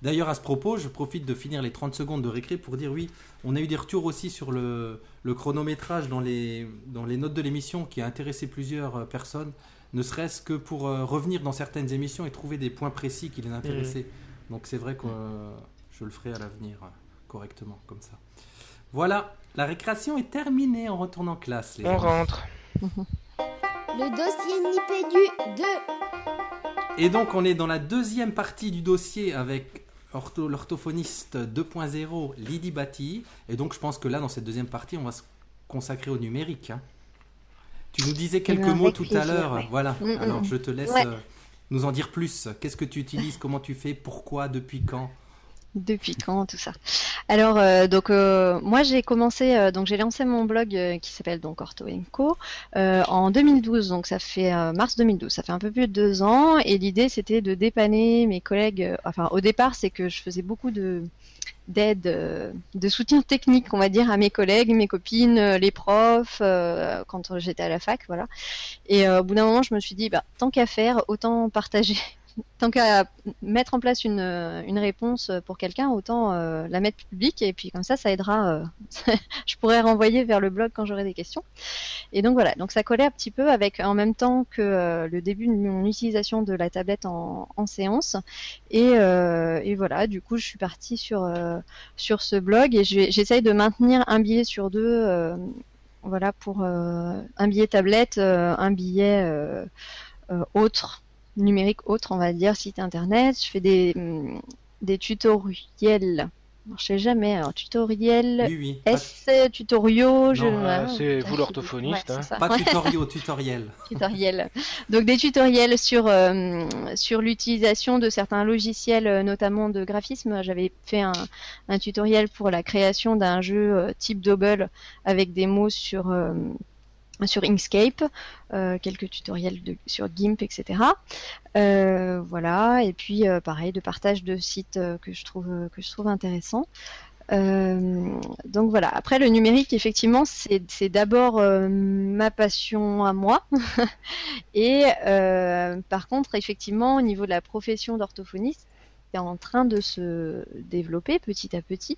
D'ailleurs, à ce propos, je profite de finir les 30 secondes de récré pour dire oui, on a eu des retours aussi sur le, le chronométrage dans les, dans les notes de l'émission qui a intéressé plusieurs euh, personnes, ne serait-ce que pour euh, revenir dans certaines émissions et trouver des points précis qui les intéressaient. Donc c'est vrai que euh, je le ferai à l'avenir correctement, comme ça. Voilà, la récréation est terminée en retournant en classe. Les On rentre. <laughs> Le dossier Nipédu 2. Et donc on est dans la deuxième partie du dossier avec l'orthophoniste 2.0 Lydie Batty. Et donc je pense que là dans cette deuxième partie on va se consacrer au numérique. hein. Tu nous disais quelques mots tout à l'heure. ouais. Voilà, Mm, mm, alors mm. je te laisse Ouais. euh, nous en dire plus. Qu'est-ce que tu utilises, comment tu fais, pourquoi, depuis quand? Depuis quand tout ça? Alors euh, donc euh, moi j'ai commencé euh, donc j'ai lancé mon blog qui s'appelle donc Ortho Co en 2012 donc ça fait mars 2012 ça fait un peu plus de deux ans et l'idée c'était de dépanner mes collègues enfin au départ c'est que je faisais beaucoup de d'aide de soutien technique on va dire à mes collègues mes copines les profs quand j'étais à la fac voilà. Et au bout d'un moment je me suis dit bah tant qu'à faire autant partager tant qu'à mettre en place une, euh, une réponse pour quelqu'un, autant euh, la mettre publique et puis comme ça, ça aidera. euh, <laughs> je pourrais renvoyer vers le blog quand j'aurai des questions. Et donc voilà, donc ça collait un petit peu avec en même temps que euh, le début de mon utilisation de la tablette en, séance. Et, euh, voilà, du coup, je suis partie sur euh, sur ce blog et j'essaye de maintenir un billet sur deux. euh, voilà pour euh, un billet tablette, euh, un billet euh, euh, autre numérique autre, on va dire, site internet. Je fais des, des tutoriels. Je sais jamais. Alors, tutoriel, Oui, oui. Pas, S, tutoriaux. je... Non, euh, ah, c'est vous je- l'orthophoniste, ouais, hein. pas <laughs> tutoriaux, tutoriel. tutoriel. Donc des tutoriels sur euh, sur l'utilisation de certains logiciels, euh, notamment de graphisme. J'avais fait un, un tutoriel pour la création d'un jeu euh, type Double avec des mots sur euh, sur Inkscape, euh, quelques tutoriels sur GIMP, etc. Euh, voilà, et puis euh, pareil de partage de sites que je trouve que je trouve intéressant. Donc voilà. Après le numérique, effectivement, c'est d'abord ma passion à moi. <laughs> Et par contre, effectivement, au niveau de la profession d'orthophoniste, c'est en train de se développer petit à petit.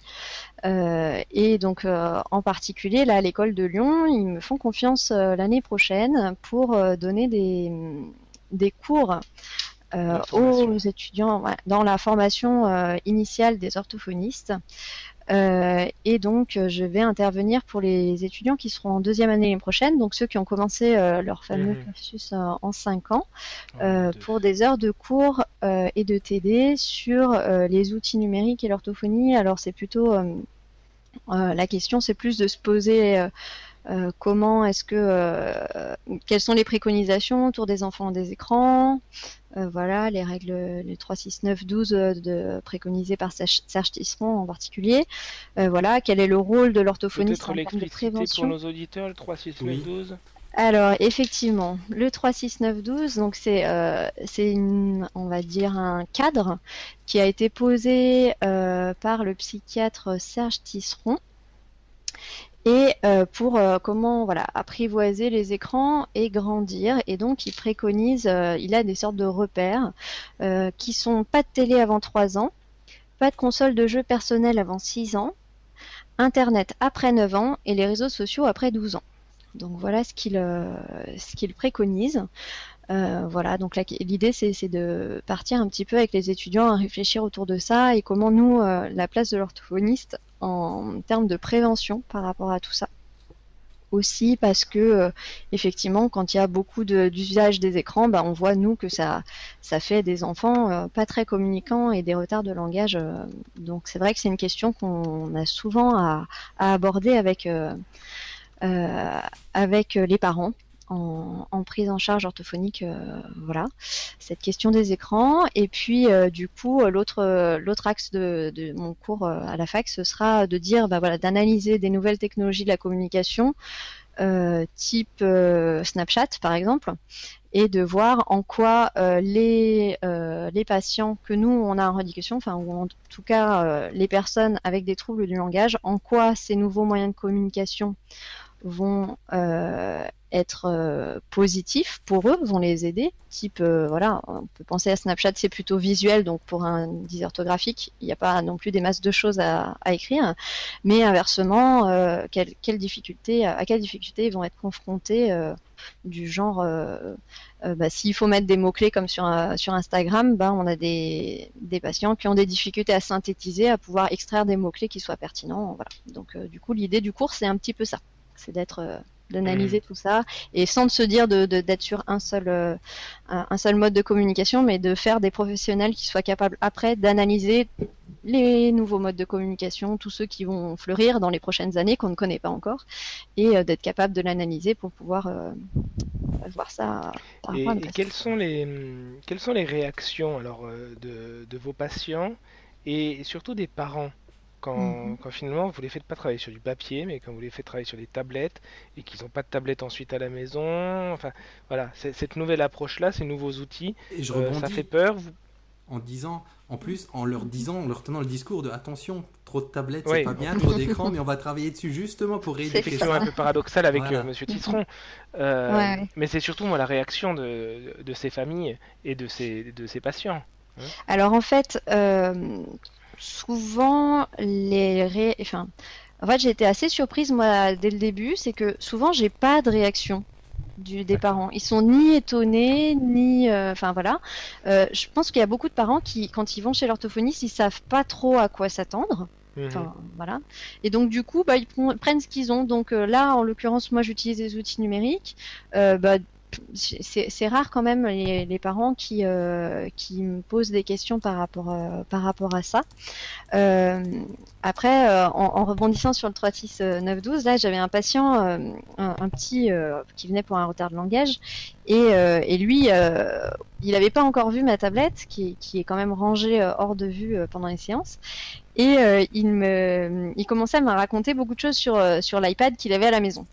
Euh, et donc, euh, en particulier, là, à l'école de Lyon, ils me font confiance euh, l'année prochaine pour donner des, des cours aux étudiants ouais, dans la formation initiale des orthophonistes. Euh, et donc, euh, je vais intervenir pour les étudiants qui seront en deuxième année l'année prochaine, donc ceux qui ont commencé euh, leur fameux Mhm. cursus euh, en 5 ans, euh, pour des heures de cours et de TD sur les outils numériques et l'orthophonie. Alors, c'est plutôt la question, c'est plus de se poser euh, comment est-ce que, euh, quelles sont les préconisations autour des enfants des écrans, euh, voilà, les règles, les 3, 6, 9, 12 euh, de, préconisées par Serge Tisseron en particulier. Euh, voilà, quel est le rôle de l'orthophoniste en termes de l'expliciter pour prévention? nos auditeurs, le 3, 6, 9, Oui. 12 Alors effectivement, le 36912, donc c'est euh, c'est on va dire un cadre qui a été posé euh, par le psychiatre Serge Tisseron et euh, pour euh, comment voilà apprivoiser les écrans et grandir et donc il préconise euh, il a des sortes de repères qui sont pas de télé avant 3 ans, pas de console de jeu personnelle avant 6 ans, internet après 9 ans et les réseaux sociaux après 12 ans. Donc voilà ce qu'il ce qu'il préconise. voilà, donc l'idée c'est de partir un petit peu avec les étudiants à réfléchir autour de ça et comment nous, la place de l'orthophoniste en termes de prévention par rapport à tout ça aussi parce que euh, effectivement quand il y a beaucoup d'usage des écrans bah, on voit nous que ça ça fait des enfants euh, pas très communicants et des retards de langage euh. donc c'est vrai que c'est une question qu'on a souvent à, à aborder avec avec les parents en, prise en charge orthophonique, euh, voilà, cette question des écrans. Et puis, euh, du coup, l'autre l'autre axe de, mon cours euh, à la fac, ce sera de dire, bah, d'analyser des nouvelles technologies de la communication, type Snapchat, par exemple, et de voir en quoi les patients que nous on a en rééducation, enfin ou en tout cas les personnes avec des troubles du langage, en quoi ces nouveaux moyens de communication vont être euh, positifs pour eux, vont les aider. Type, euh, voilà, on peut penser à Snapchat, c'est plutôt visuel, donc pour un dysorthographique, il n'y a pas non plus des masses de choses à, écrire. Mais inversement, euh, à quelle difficulté ils vont être confrontés du genre, bah, s'il faut mettre des mots-clés comme sur, sur Instagram, bah, on a des, des, patients qui ont des difficultés à synthétiser, à pouvoir extraire des mots-clés qui soient pertinents. Voilà. Donc du coup, l'idée du cours, c'est un petit peu ça. C'est d'être d'analyser mm. tout ça et sans se dire de, d'être sur un seul euh, un seul mode de communication mais de faire des professionnels qui soient capables après d'analyser les nouveaux modes de communication tous ceux qui vont fleurir dans les prochaines années qu'on ne connaît pas encore et euh, d'être capable de l'analyser pour pouvoir euh, voir ça et, quelles sont les quelles sont les réactions alors de, de vos patients et surtout des parents? Mhm. Quand, finalement vous les faites pas travailler sur du papier, mais quand vous les faites travailler sur des tablettes et qu'ils n'ont pas de tablette ensuite à la maison, enfin voilà, cette nouvelle approche-là, ces nouveaux outils, et je euh, ça fait peur. En disant, en plus, en leur disant, en leur tenant le discours de attention, trop de tablettes, c'est pas bien, trop d'écran, mais on va travailler dessus justement pour rééduquer C'est effectivement un peu paradoxal avec euh, Monsieur Tisseron, euh, mais c'est surtout moi la réaction de, de, ces familles et de ces, de ces patients. Hein. Alors en fait, souvent les ré... enfin en fait j'ai été assez surprise moi dès le début c'est que souvent j'ai pas de réaction du, des parents ils sont ni étonnés ni euh, enfin voilà euh, je pense qu'il y a beaucoup de parents qui quand ils vont chez l'orthophoniste ils savent pas trop à quoi s'attendre. Enfin, voilà. Et donc du coup, bah, ils prennent ce qu'ils ont. Donc euh, là, en l'occurrence, moi, j'utilise des outils numériques. bah, c'est rare quand même les, parents qui, euh, qui me posent des questions par rapport, euh, par rapport à ça. Euh, après, en, rebondissant sur le 36912, là j'avais un patient, un, petit qui venait pour un retard de langage, et, et lui, il n'avait pas encore vu ma tablette, qui, qui, est quand même rangée hors de vue pendant les séances. Et il, me, il commençait à me raconter beaucoup de choses sur, sur l'iPad qu'il avait à la maison.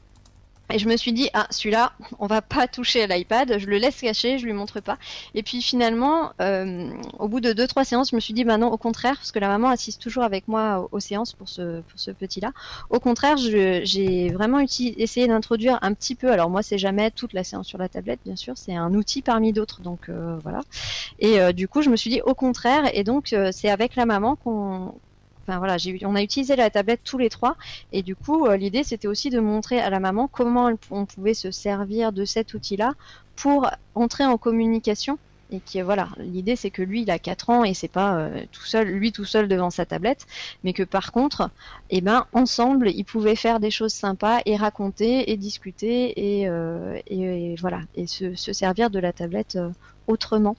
Et je me suis dit, ah, celui-là, on va pas toucher à l'iPad, je le laisse cacher, je lui montre pas. Et puis finalement, euh, au bout de deux, trois séances, je me suis dit, bah non, au contraire, parce que la maman assiste toujours avec moi aux, séances pour ce, pour ce petit-là. Au contraire, j'ai vraiment essayé d'introduire un petit peu, alors moi, c'est jamais toute la séance sur la tablette, bien sûr, c'est un outil parmi d'autres, donc euh, voilà. Et euh, du coup, je me suis dit, au contraire, et donc c'est avec la maman qu'on Enfin voilà, on a utilisé la tablette tous les trois. Et du coup euh, l'idée c'était aussi de montrer à la maman comment on pouvait se servir de cet outil-là pour entrer en communication. Et qui voilà, l'idée c'est que lui il a 4 ans et c'est pas euh, tout seul, lui tout seul devant sa tablette, mais que par contre, eh ben ensemble ils pouvaient faire des choses sympas et raconter et discuter et, euh, et, voilà et se, se, servir de la tablette autrement.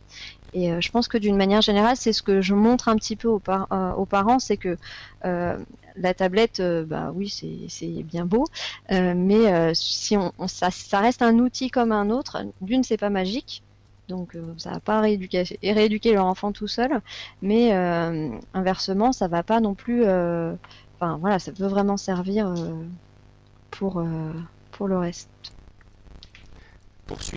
Et euh, je pense que d'une manière générale, c'est ce que je montre un petit peu aux, euh, aux parents, c'est que euh, la tablette, bah oui, c'est bien beau, mais si on, ça, ça, reste un outil comme un autre. D'une, c'est pas magique, donc ça va pas rééduquer, rééduquer leur enfant tout seul, mais inversement, ça va pas non plus. Enfin voilà, ça peut vraiment servir pour pour le reste.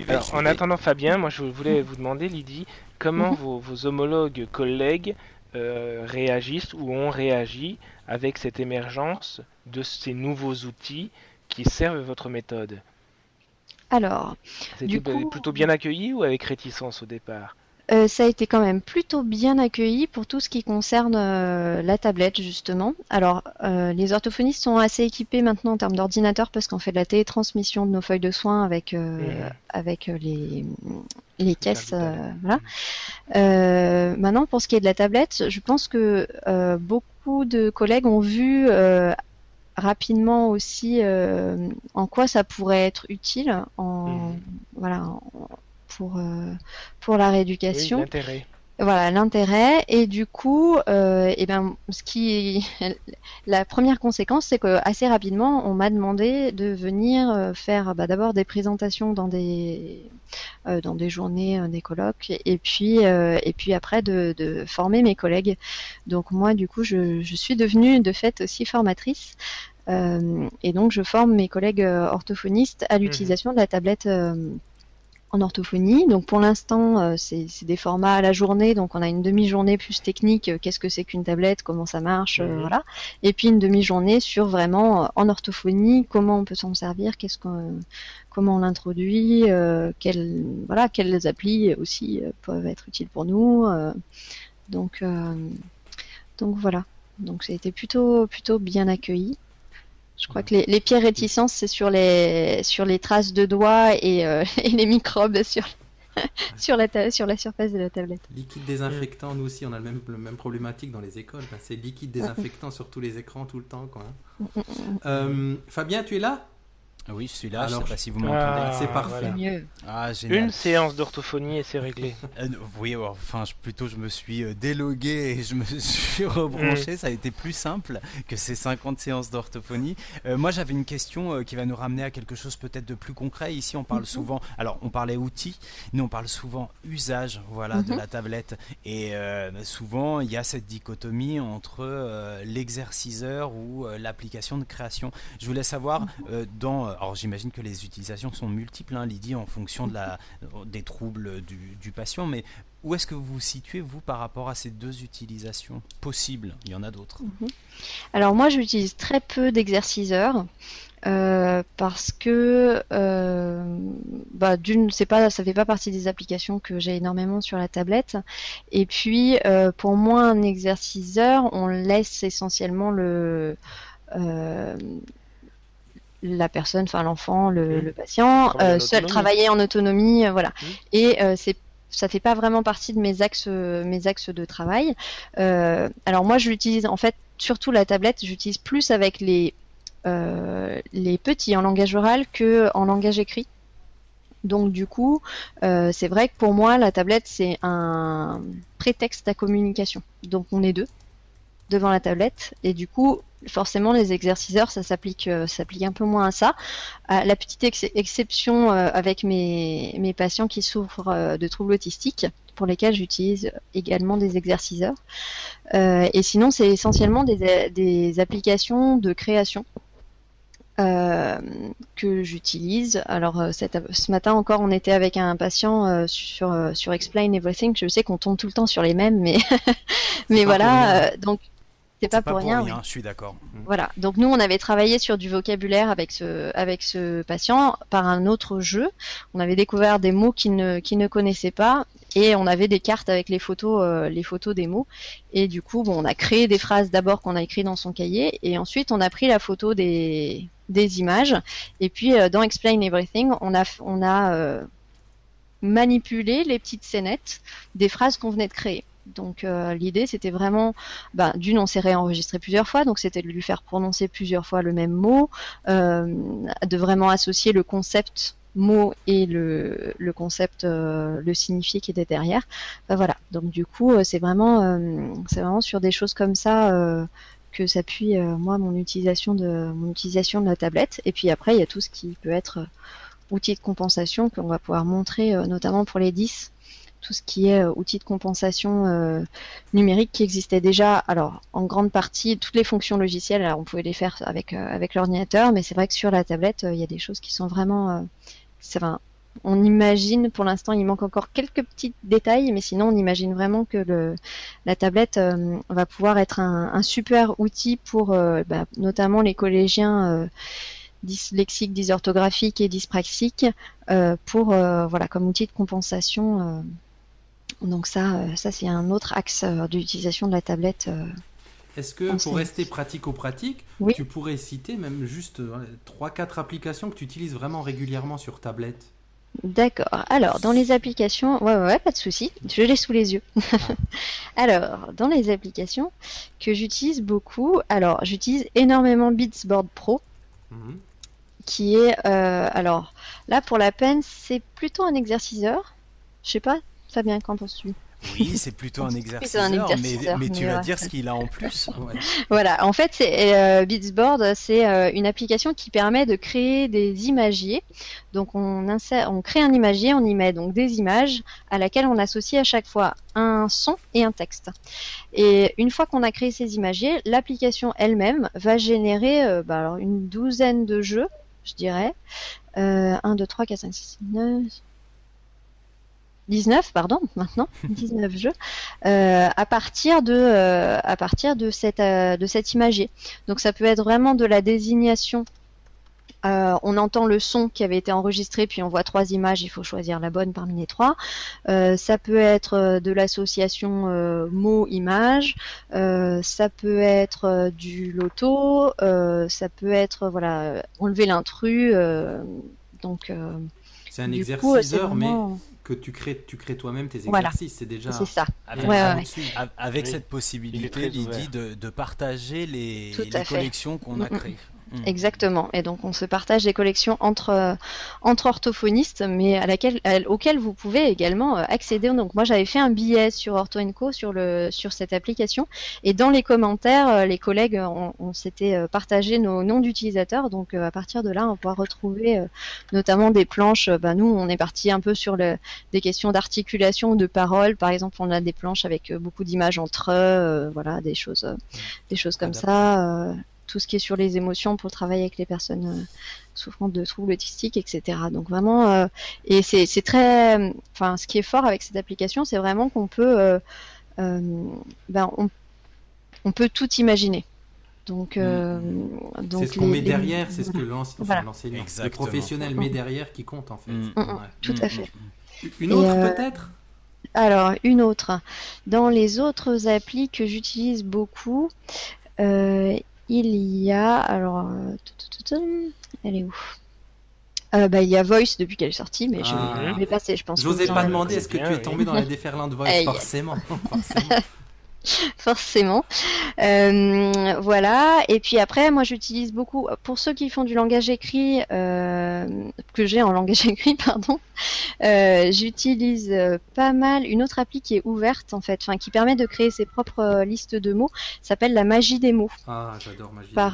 Alors, en attendant Fabien, moi je voulais vous demander, Lydie, comment mhm. vos, homologues collègues euh, réagissent ou ont réagi avec cette émergence de ces nouveaux outils qui servent votre méthode? Alors, c'était plutôt bien accueilli ou avec réticence au départ? Euh, ça a été quand même plutôt bien accueilli pour tout ce qui concerne euh, la tablette justement. Alors euh, les orthophonistes sont assez équipés maintenant en termes d'ordinateur parce qu'on fait de la télétransmission de nos feuilles de soins avec avec les les caisses. Voilà. Maintenant pour ce qui est de la tablette, je pense que beaucoup de collègues ont vu rapidement aussi en quoi ça pourrait être utile en Mhm. voilà en- pour euh, pour la Oui, rééducation l'intérêt. voilà l'intérêt. Et du coup euh, et ben ce qui <laughs> la première conséquence c'est que assez rapidement on m'a demandé de venir euh, faire bah, d'abord des présentations dans des euh, dans des journées euh, des colloques et puis et puis après de, de former mes collègues. Donc moi du coup je, je suis devenue de fait aussi formatrice. Et donc je forme mes collègues orthophonistes à l'utilisation de la tablette en orthophonie. Donc pour l'instant, euh, c'est des formats à la journée, donc on a une demi-journée plus technique, euh, qu'est-ce que c'est qu'une tablette, comment ça marche, euh, Mhm. voilà. Et puis une demi-journée sur vraiment en orthophonie, comment on peut s'en servir, qu'est-ce qu'on, comment on l'introduit, euh, quelles, voilà, quelles applis aussi peuvent être utiles pour nous. euh. donc, euh, donc voilà. Donc ça a été plutôt, plutôt bien accueilli. Je crois que les, les pires réticences, c'est sur les, sur les traces de doigts et, euh, <laughs> et les microbes sur, <laughs> sur, la sur la surface de la tablette. Liquide désinfectant, nous aussi, on a le même, le même problématique dans les écoles. Ben, c'est liquide désinfectant sur tous les écrans tout le temps. Quoi, hein. Euh, Fabien, tu es là? Oui, je suis là, Alors, je sais pas si vous Ah, m'entendez. C'est parfait. voilà. Ah, génial. Une séance d'orthophonie et c'est réglé. <laughs> Euh, oui, alors, enfin, je- plutôt je me suis euh, délogué et je me <laughs> suis rebranché. Mm. Ça a été plus simple que ces 50 séances d'orthophonie. Euh, moi, j'avais une question euh, qui va nous ramener à quelque chose peut-être de plus concret. Ici, on parle souvent. Alors, on parlait outils, nous on parle souvent usage, voilà, de Mhm. la tablette. Et euh, souvent, il y a cette dichotomie entre euh, l'exerciceur ou euh, l'application de création. Je voulais savoir, euh, dans, alors j'imagine que les utilisations sont multiples, hein, Lydie, en fonction de la, <laughs> des troubles du, du patient, mais où est-ce que vous vous situez, vous, par rapport à ces deux utilisations possibles? Il y en a d'autres. Alors moi, j'utilise très peu d'exerciceurs. euh, parce que euh, bah, d'une c'est pas ça fait pas partie des applications que j'ai énormément sur la tablette et puis euh, pour moi un exerciceur on laisse essentiellement le euh, la personne, enfin l'enfant, le, le patient, euh, seul travailler en autonomie, euh, voilà. Mhm. Et euh, c'est ça fait pas vraiment partie de mes axes mes axes de travail. Alors moi je l'utilise en fait surtout la tablette, j'utilise plus avec les les petits en langage oral que en langage écrit. Donc du coup, c'est vrai que pour moi la tablette c'est un prétexte à communication. Donc on est deux devant la tablette et du coup forcément les exerciceurs ça s'applique euh, s'applique un peu moins à ça. À la petite ex- exception euh, avec mes, mes patients qui souffrent euh, de troubles autistiques pour lesquels j'utilise également des exerciceurs. Euh, et sinon c'est essentiellement des, des applications de création. euh, que j'utilise. Alors euh, ce matin encore, on était avec un patient euh, sur euh, sur Explain Everything. Je sais qu'on tombe tout le temps sur les mêmes, mais <laughs> voilà. euh, donc c'est pas, C'est pour rien. oui. je suis d'accord. Voilà. Donc nous, on avait travaillé sur du vocabulaire avec ce avec ce patient par un autre jeu. On avait découvert des mots qu'il ne qu'il ne connaissait pas et on avait des cartes avec les photos euh, les photos des mots. Et du coup, bon, on a créé des phrases d'abord qu'on a écrit dans son cahier et ensuite on a pris la photo des des images et puis euh, dans Explain Everything, on a on a euh, manipulé les petites scénettes des phrases qu'on venait de créer. Donc euh, l'idée c'était vraiment, bah, d'une on s'est réenregistré plusieurs fois, donc c'était de lui faire prononcer plusieurs fois le même mot, euh, de vraiment associer le concept mot et le, le concept, euh, le signifié qui était derrière. Bah, voilà, donc du coup c'est vraiment, vraiment sur des choses comme ça que s'appuie moi mon utilisation de mon utilisation de la tablette. Et puis après il y a tout ce qui peut être outil de compensation qu'on va pouvoir montrer, notamment pour les 10 tout ce qui est euh, outils de compensation euh, numérique qui existait déjà. Alors, en grande partie, toutes les fonctions logicielles, on pouvait les faire avec, euh, avec l'ordinateur, mais c'est vrai que sur la tablette, il y a des choses qui sont vraiment. enfin, on imagine, pour l'instant, il manque encore quelques petits détails, mais sinon, on imagine vraiment que la tablette va pouvoir être un, super outil pour bah, notamment les collégiens. dyslexiques, dysorthographiques et dyspraxiques pour voilà comme outil de compensation Donc ça, euh, ça c'est un autre axe euh, d'utilisation de la tablette. euh. Est-ce que pour rester pratico-pratique, Oui. tu pourrais citer même juste 3-4 applications que tu utilises vraiment régulièrement sur tablette? D'accord. Alors, dans les applications, ouais, ouais, ouais, pas de souci. Je l'ai sous les yeux. <laughs> alors, dans les applications que j'utilise beaucoup, alors j'utilise énormément Beatsboard Pro, Mhm. qui est, euh, alors là pour la peine, c'est plutôt un exerciceur. Je sais pas, Fabien, qu'en penses-tu? Oui, c'est plutôt un <laughs> exercice, mais, tu mais vas ouais. dire ce qu'il a en plus. Ouais. <laughs> Voilà, en fait, c'est euh, Beatsboard, c'est euh, une application qui permet de créer des imagiers. Donc, on insère, on crée un imagier, on y met donc des images à laquelle on associe à chaque fois un son et un texte. Et une fois qu'on a créé ces imagiers, l'application elle-même va générer euh, bah, alors une douzaine de jeux, je dirais. Euh, 1, 2, 3, 4, 5, 6, 9. 19, pardon, maintenant, <laughs> 19 jeux, euh, à partir de, euh, à partir de cette, euh, de cet imagier. Donc ça peut être vraiment de la désignation. On entend le son qui avait été enregistré, puis on voit trois images, il faut choisir la bonne parmi les trois. Ça peut être de l'association mot-image, euh, ça peut être du loto, ça peut être voilà enlever l'intrus. donc C'est un coup, exerciceur, mais que tu crées, tu crées toi-même tes Voilà. exercices. C'est déjà. c'est ça. Avec, un Ouais, avec Oui. cette possibilité, Lydie, de, de partager les, les collections qu'on a <laughs> créées. Mm. Exactement. Et donc on se partage des collections entre euh, entre orthophonistes, mais à laquelle à- auxquelles vous pouvez également euh, accéder. Donc moi j'avais fait un billet sur Ortho Co sur le sur cette application, et dans les commentaires, euh, les collègues on, on s'était partagé nos noms d'utilisateurs. Donc à partir de là, on va pouvoir retrouver notamment des planches. bah, nous on est parti un peu sur le, des questions d'articulation ou de parole. Par exemple, on a des planches avec beaucoup d'images entre eux, voilà, des choses des choses comme ça. Tout ce qui est sur les émotions pour travailler avec les personnes euh, souffrant de troubles autistiques, etc. Donc vraiment, euh, et c'est c'est très, enfin, ce qui est fort avec cette application, c'est vraiment qu'on peut, euh, euh, ben, on, on peut tout imaginer. Donc, euh, donc C'est ce qu'on met les- derrière, c'est ce que <laughs> l'ense- enfin, Voilà. l'enseignant, le professionnel met derrière qui compte en fait. Mm. Mm, mm. Ouais. Tout à fait. Une autre euh, peut-être? Alors, une autre. Dans les autres applis que j'utilise beaucoup, euh, il y a. Alors. euh, elle est où? Euh, bah, Il y a Voice depuis qu'elle est sortie, mais je Ah. vais passer, je pense. que J'osais vous en pas c'est est-ce que bien, tu es tombé dans la déferlante voice? Forcément. <laughs> <laughs> forcément. Euh, voilà. Et puis après, moi, j'utilise beaucoup pour ceux qui font du langage écrit euh, que j'ai en <laughs> langage écrit, pardon. euh, j'utilise pas mal une autre appli qui est ouverte en fait, enfin qui permet de créer ses propres listes de mots. S'appelle la magie des mots Ah, j'adore Magie. par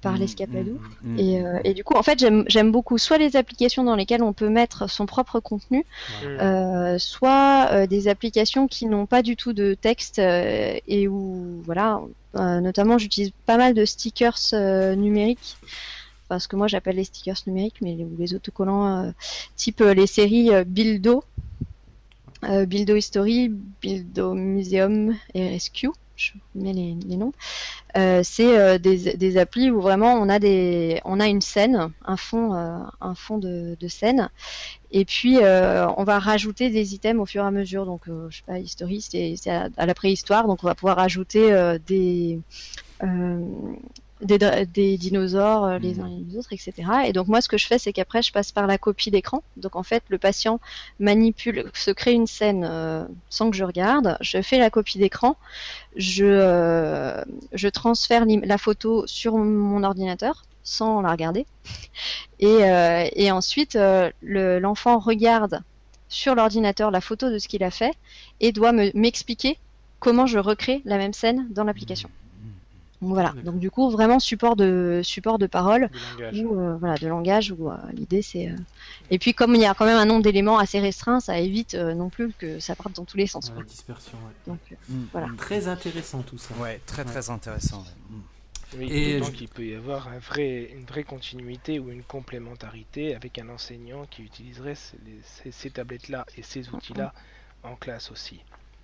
par Mm, l'escapadou. mm, mm. Et, et du coup, en fait, j'aime beaucoup soit les applications dans lesquelles on peut mettre son propre contenu, soit des applications qui n'ont pas du tout de texte et où, voilà, euh, notamment j'utilise pas mal de stickers euh, numériques. Parce que moi j'appelle les stickers numériques, mais les, autocollants euh, type les séries Buildo, euh, Buildo History, Buildo Museum et Rescue. Je mets les, les noms. Euh, c'est euh, des, des applis où vraiment on a des, on a une scène, un fond, euh, un fond de, scène, et puis on va rajouter des items au fur et à mesure. Donc je sais pas, History c'est à, à la préhistoire, donc on va pouvoir rajouter des des, dinosaures euh, les uns et les autres, etc. Et donc moi ce que je fais c'est qu'après je passe par la copie d'écran. Donc en fait le patient manipule, se crée une scène euh, sans que je regarde, je fais la copie d'écran, je, euh, je transfère la photo sur mon ordinateur sans la regarder. Et, euh, et ensuite, euh, le- l'enfant regarde sur l'ordinateur la photo de ce qu'il a fait et doit me- m'expliquer comment je recrée la même scène dans l'application. Donc voilà. Donc du coup, vraiment support de support de parole ou euh, voilà de langage où euh, l'idée c'est euh, et puis comme il y a quand même un nombre d'éléments assez restreint, ça évite euh, non plus que ça parte dans tous les sens. Ouais, quoi. la dispersion. ouais. Donc euh, Mm. Voilà. Mm. Très intéressant tout ça. Ouais, très très intéressant. ouais. Mm. Oui, Et je- qu'il peut y avoir un vrai, une vraie continuité ou une complémentarité avec un enseignant qui utiliserait ces, les- ces- ces tablettes-là et ces outils-là en classe aussi.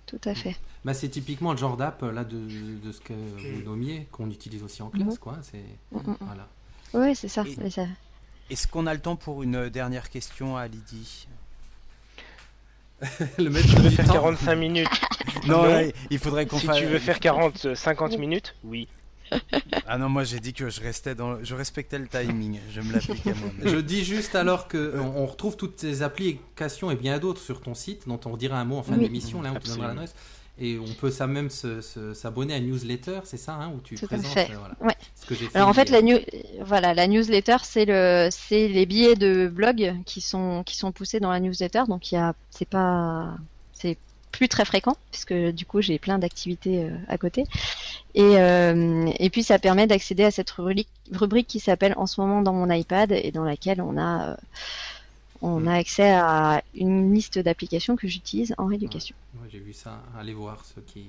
Tout à fait. Bah, c'est typiquement le genre d'app là de, de ce que vous nommiez qu'on utilise aussi en classe quoi. C'est Mm, mm, mm. voilà. Ouais, c'est ça. Et- Et ça- Est-ce qu'on a le temps pour une dernière question à Lydie? <laughs> Le maître du faire temps. 45 minutes? Non, Non. là, il faudrait qu'on Si fasse. tu veux faire 40, euh, 50 minutes, oui. Ah non, moi j'ai dit que je restais dans, je respectais le timing. Je me l'applique à moi. Je dis juste alors que on, on retrouve toutes ces applications et bien d'autres sur ton site, dont on redira un mot en fin Oui. d'émission, là où tu donneras Absolument. l'adresse. Et on peut ça même s'abonner à une newsletter, c'est ça, hein, où tu Tout à présentes fait. euh, voilà, Ouais. ce que j'ai fait. Alors en fait, la, new- voilà, la newsletter, c'est le, c'est les billets de blog qui sont, qui sont poussés dans la newsletter. Donc il y a, c'est pas, c'est plus très fréquent puisque du coup j'ai plein d'activités euh, à côté. Et, euh, et puis ça permet d'accéder à cette rubrique, rubrique qui s'appelle en ce moment dans mon iPad et dans laquelle on a, euh, on a accès à une liste d'applications que j'utilise en rééducation. Ouais, j'ai vu ça. Allez voir ceux qui,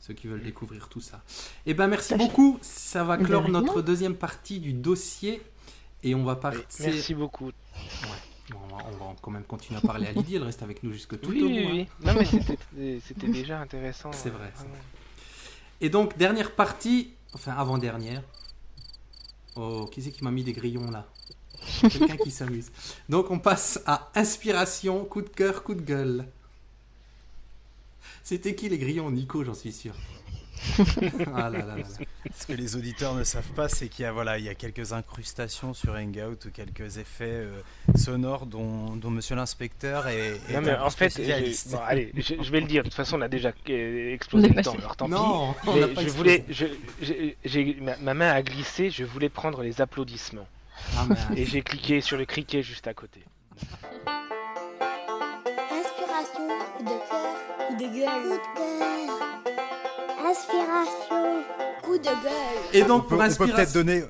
ceux qui veulent découvrir tout ça. Eh ben merci fait. beaucoup. Ça va clore notre deuxième partie du dossier et on va partir. Merci beaucoup. Bon, on, va, on va quand même continuer à parler à Lydie. Elle reste avec nous jusque tout Oui, au oui, bout. hein. oui. Non, mais c'était- déjà intéressant. C'est vrai. Et donc dernière partie, enfin avant dernière. Oh, qui c'est qui m'a mis des grillons là? Quelqu'un qui s'amuse. Donc on passe à inspiration, coup de cœur, coup de gueule. C'était qui les grillons? Nico, j'en suis sûr. Ah là là là là. Ce que les auditeurs ne savent pas, c'est qu'il y a voilà, il y a quelques incrustations sur Hangout ou quelques effets euh, sonores dont, dont Monsieur l'inspecteur est, est Non, mais en fait, bon, allez, je, je vais le dire. De toute façon, on a déjà euh, explosé le temps. Alors tant pis. Non, on Mais n'a pas je explosé. voulais, je, j'ai- ma, ma main a glissé, je voulais prendre les applaudissements. Ah, mais, Et j'ai cliqué sur le criquet juste à côté. Inspiration, de cœur, de gueule. De cœur. Inspiration, coup de gueule. Et on donc pour on peut peut-être donner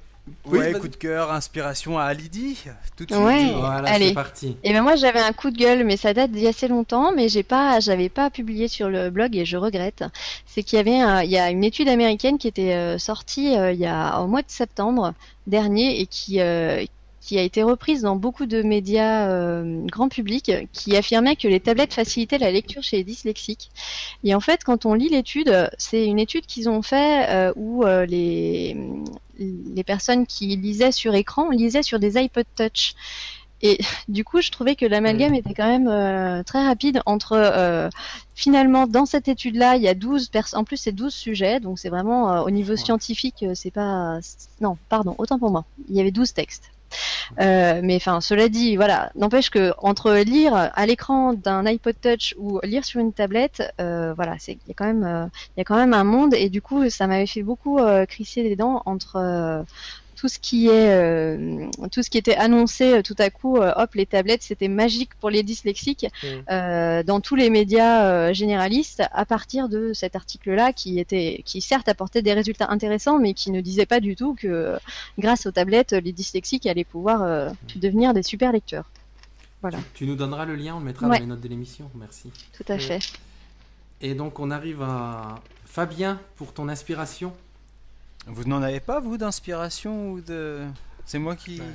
Oui, ouais, coup de cœur, inspiration à Lydie tout de suite. Ouais. Voilà, Allez. c'est parti. Et ben moi j'avais un coup de gueule, mais ça date d'il y a assez longtemps, mais j'ai pas, j'avais pas publié sur le blog et je regrette. C'est qu'il y avait, un- il y a une étude américaine qui était euh, sortie euh, il y a au mois de septembre dernier et qui euh, qui a été reprise dans beaucoup de médias euh, grand public, qui affirmait que les tablettes facilitaient la lecture chez les dyslexiques. Et en fait, quand on lit l'étude, c'est une étude qu'ils ont fait euh, où euh, les les personnes qui lisaient sur écran lisaient sur des iPod Touch. Et <laughs> du coup, je trouvais que l'amalgame était quand même euh, très rapide entre euh, finalement dans cette étude-là, il y a 12 personnes en plus c'est 12 sujets, donc c'est vraiment euh, au niveau Ouais. scientifique, c'est pas non, pardon, autant pour moi. Il y avait 12 textes. Euh, mais enfin, cela dit, voilà, n'empêche que entre lire à l'écran d'un iPod Touch ou lire sur une tablette, euh, voilà, il y a quand même euh, il y a quand même un monde. Et du coup, ça m'avait fait beaucoup crisser les dents entre tout ce qui est euh, tout ce qui était annoncé euh, tout à coup euh, hop les tablettes c'était magique pour les dyslexiques Mm. dans tous les médias généralistes à partir de cet article là qui était qui certes apportait des résultats intéressants mais qui ne disait pas du tout que grâce aux tablettes les dyslexiques allaient pouvoir euh, devenir des super lecteurs voilà Tu nous donneras le lien, on le mettra Ouais. dans les notes de l'émission. Merci. tout à Mm. fait Et donc on arrive à Fabien pour ton inspiration. Vous n'en avez pas vous d'inspiration ou de C'est moi qui. Ouais.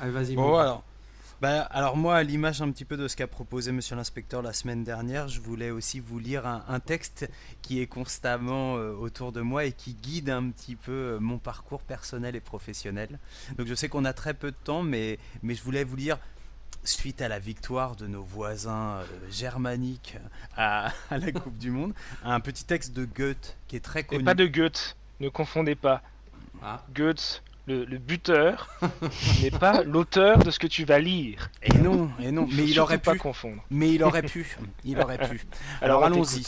Allez, vas-y. Bon bon. alors. Bah, alors moi, à l'image un petit peu de ce qu'a proposé Monsieur l'inspecteur la semaine dernière, je voulais aussi vous lire un, un texte qui est constamment euh, autour de moi et qui guide un petit peu euh, mon parcours personnel et professionnel. Donc je sais qu'on a très peu de temps, mais, mais je voulais vous lire, suite à la victoire de nos voisins euh, germaniques à, <laughs> à la Coupe du Monde, un petit texte de Goethe qui est très Et connu. pas de Goethe, ne confondez pas. Ah, Goethe, le, le buteur, <laughs> n'est pas l'auteur de ce que tu vas lire. Et non, et non, mais il aurait pas pu. confondre. Mais il aurait pu. Il aurait pu. <laughs> Alors, Alors, on allons-y.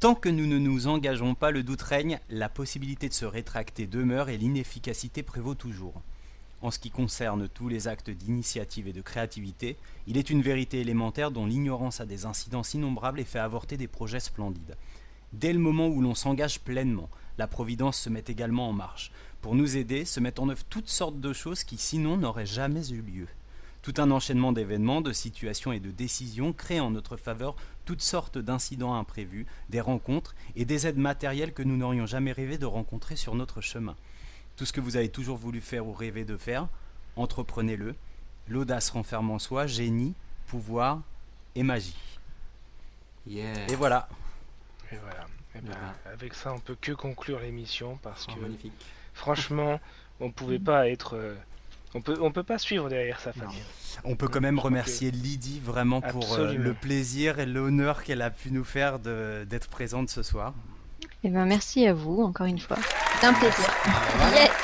Tant que nous ne nous engageons pas, le doute règne, la possibilité de se rétracter demeure et l'inefficacité prévaut toujours. En ce qui concerne tous les actes d'initiative et de créativité, il est une vérité élémentaire dont l'ignorance a des incidences innombrables et fait avorter des projets splendides. Dès le moment où l'on s'engage pleinement, la Providence se met également en marche. Pour nous aider, se mettent en œuvre toutes sortes de choses qui sinon n'auraient jamais eu lieu. Tout un enchaînement d'événements, de situations et de décisions crée en notre faveur toutes sortes d'incidents imprévus, des rencontres et des aides matérielles que nous n'aurions jamais rêvé de rencontrer sur notre chemin. Tout ce que vous avez toujours voulu faire ou rêvé de faire, entreprenez-le. L'audace renferme en soi génie, pouvoir et magie. yeah. Et voilà. Et voilà. Eh ben, Voilà. Avec ça, on peut que conclure l'émission parce Oh, que magnifique. franchement, <laughs> on pouvait pas être euh, On peut, on peut pas suivre derrière sa famille. On peut quand même remercier Lydie vraiment pour euh, le plaisir et l'honneur qu'elle a pu nous faire de- d'être présente ce soir. Eh ben, merci à vous, encore une fois. C'est un plaisir. <laughs>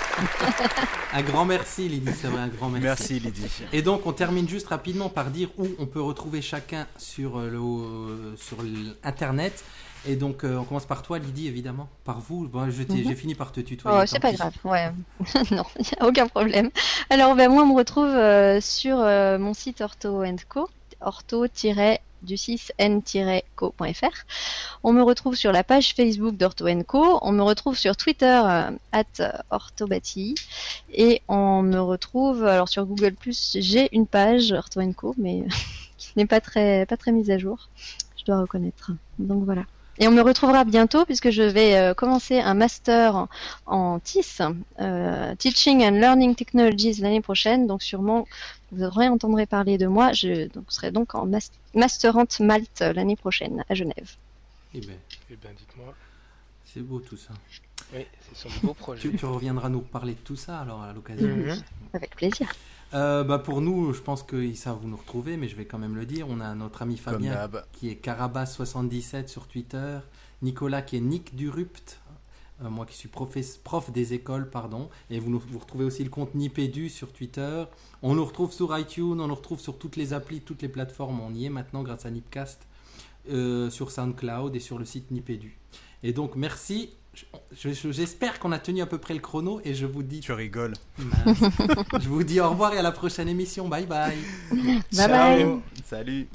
Un grand merci, Lydie, c'est vrai, un grand merci. Merci Lydie. Et donc, on termine juste rapidement par dire où on peut retrouver chacun sur euh, le sur l'internet. Et donc, euh, on commence par toi, Lydie, évidemment. Par vous. Bon, j'ai fini par te tutoyer. Oh, c'est pas pis. grave, ouais. <laughs> non, il n'y a aucun problème. Alors, ben, moi, on me retrouve euh, sur euh, mon site Ortho Co, ortho-du6n-co.fr. On me retrouve sur la page Facebook d'Ortho Co. On me retrouve sur Twitter, at orthobati. Et on me retrouve, alors sur Google+, j'ai une page Ortho Co, mais <laughs> qui n'est pas très, pas très mise à jour, je dois reconnaître. Donc voilà. Et on me retrouvera bientôt puisque je vais euh, commencer un master en, en TIS, euh, Teaching and Learning Technologies l'année prochaine. Donc sûrement vous réentendrez parler de moi. Je donc, serai donc en mas- masterant Malte l'année prochaine à Genève. Eh ben, Eh bien, dites-moi. c'est beau tout ça. Oui, c'est son <laughs> beau projet. Tu, tu reviendras nous parler de tout ça alors à l'occasion. Mhm. Avec plaisir. Euh, bah, pour nous, je pense qu'ils savent vous nous retrouver, mais je vais quand même le dire. On a notre ami Fabien qui est Carabas77 sur Twitter, Nicolas qui est Nick Durupt, euh, moi qui suis professe- prof des écoles, pardon, et vous, nous- vous retrouvez aussi le compte Nipédu sur Twitter. On nous retrouve sur iTunes, on nous retrouve sur toutes les applis, toutes les plateformes, on y est maintenant grâce à Nipcast, euh, sur SoundCloud et sur le site Nipédu. Et donc merci, j'espère qu'on a tenu à peu près le chrono et je vous dis, Tu rigoles. mince. je vous dis au revoir et à la prochaine émission, bye bye. Bye Ciao. bye. Salut.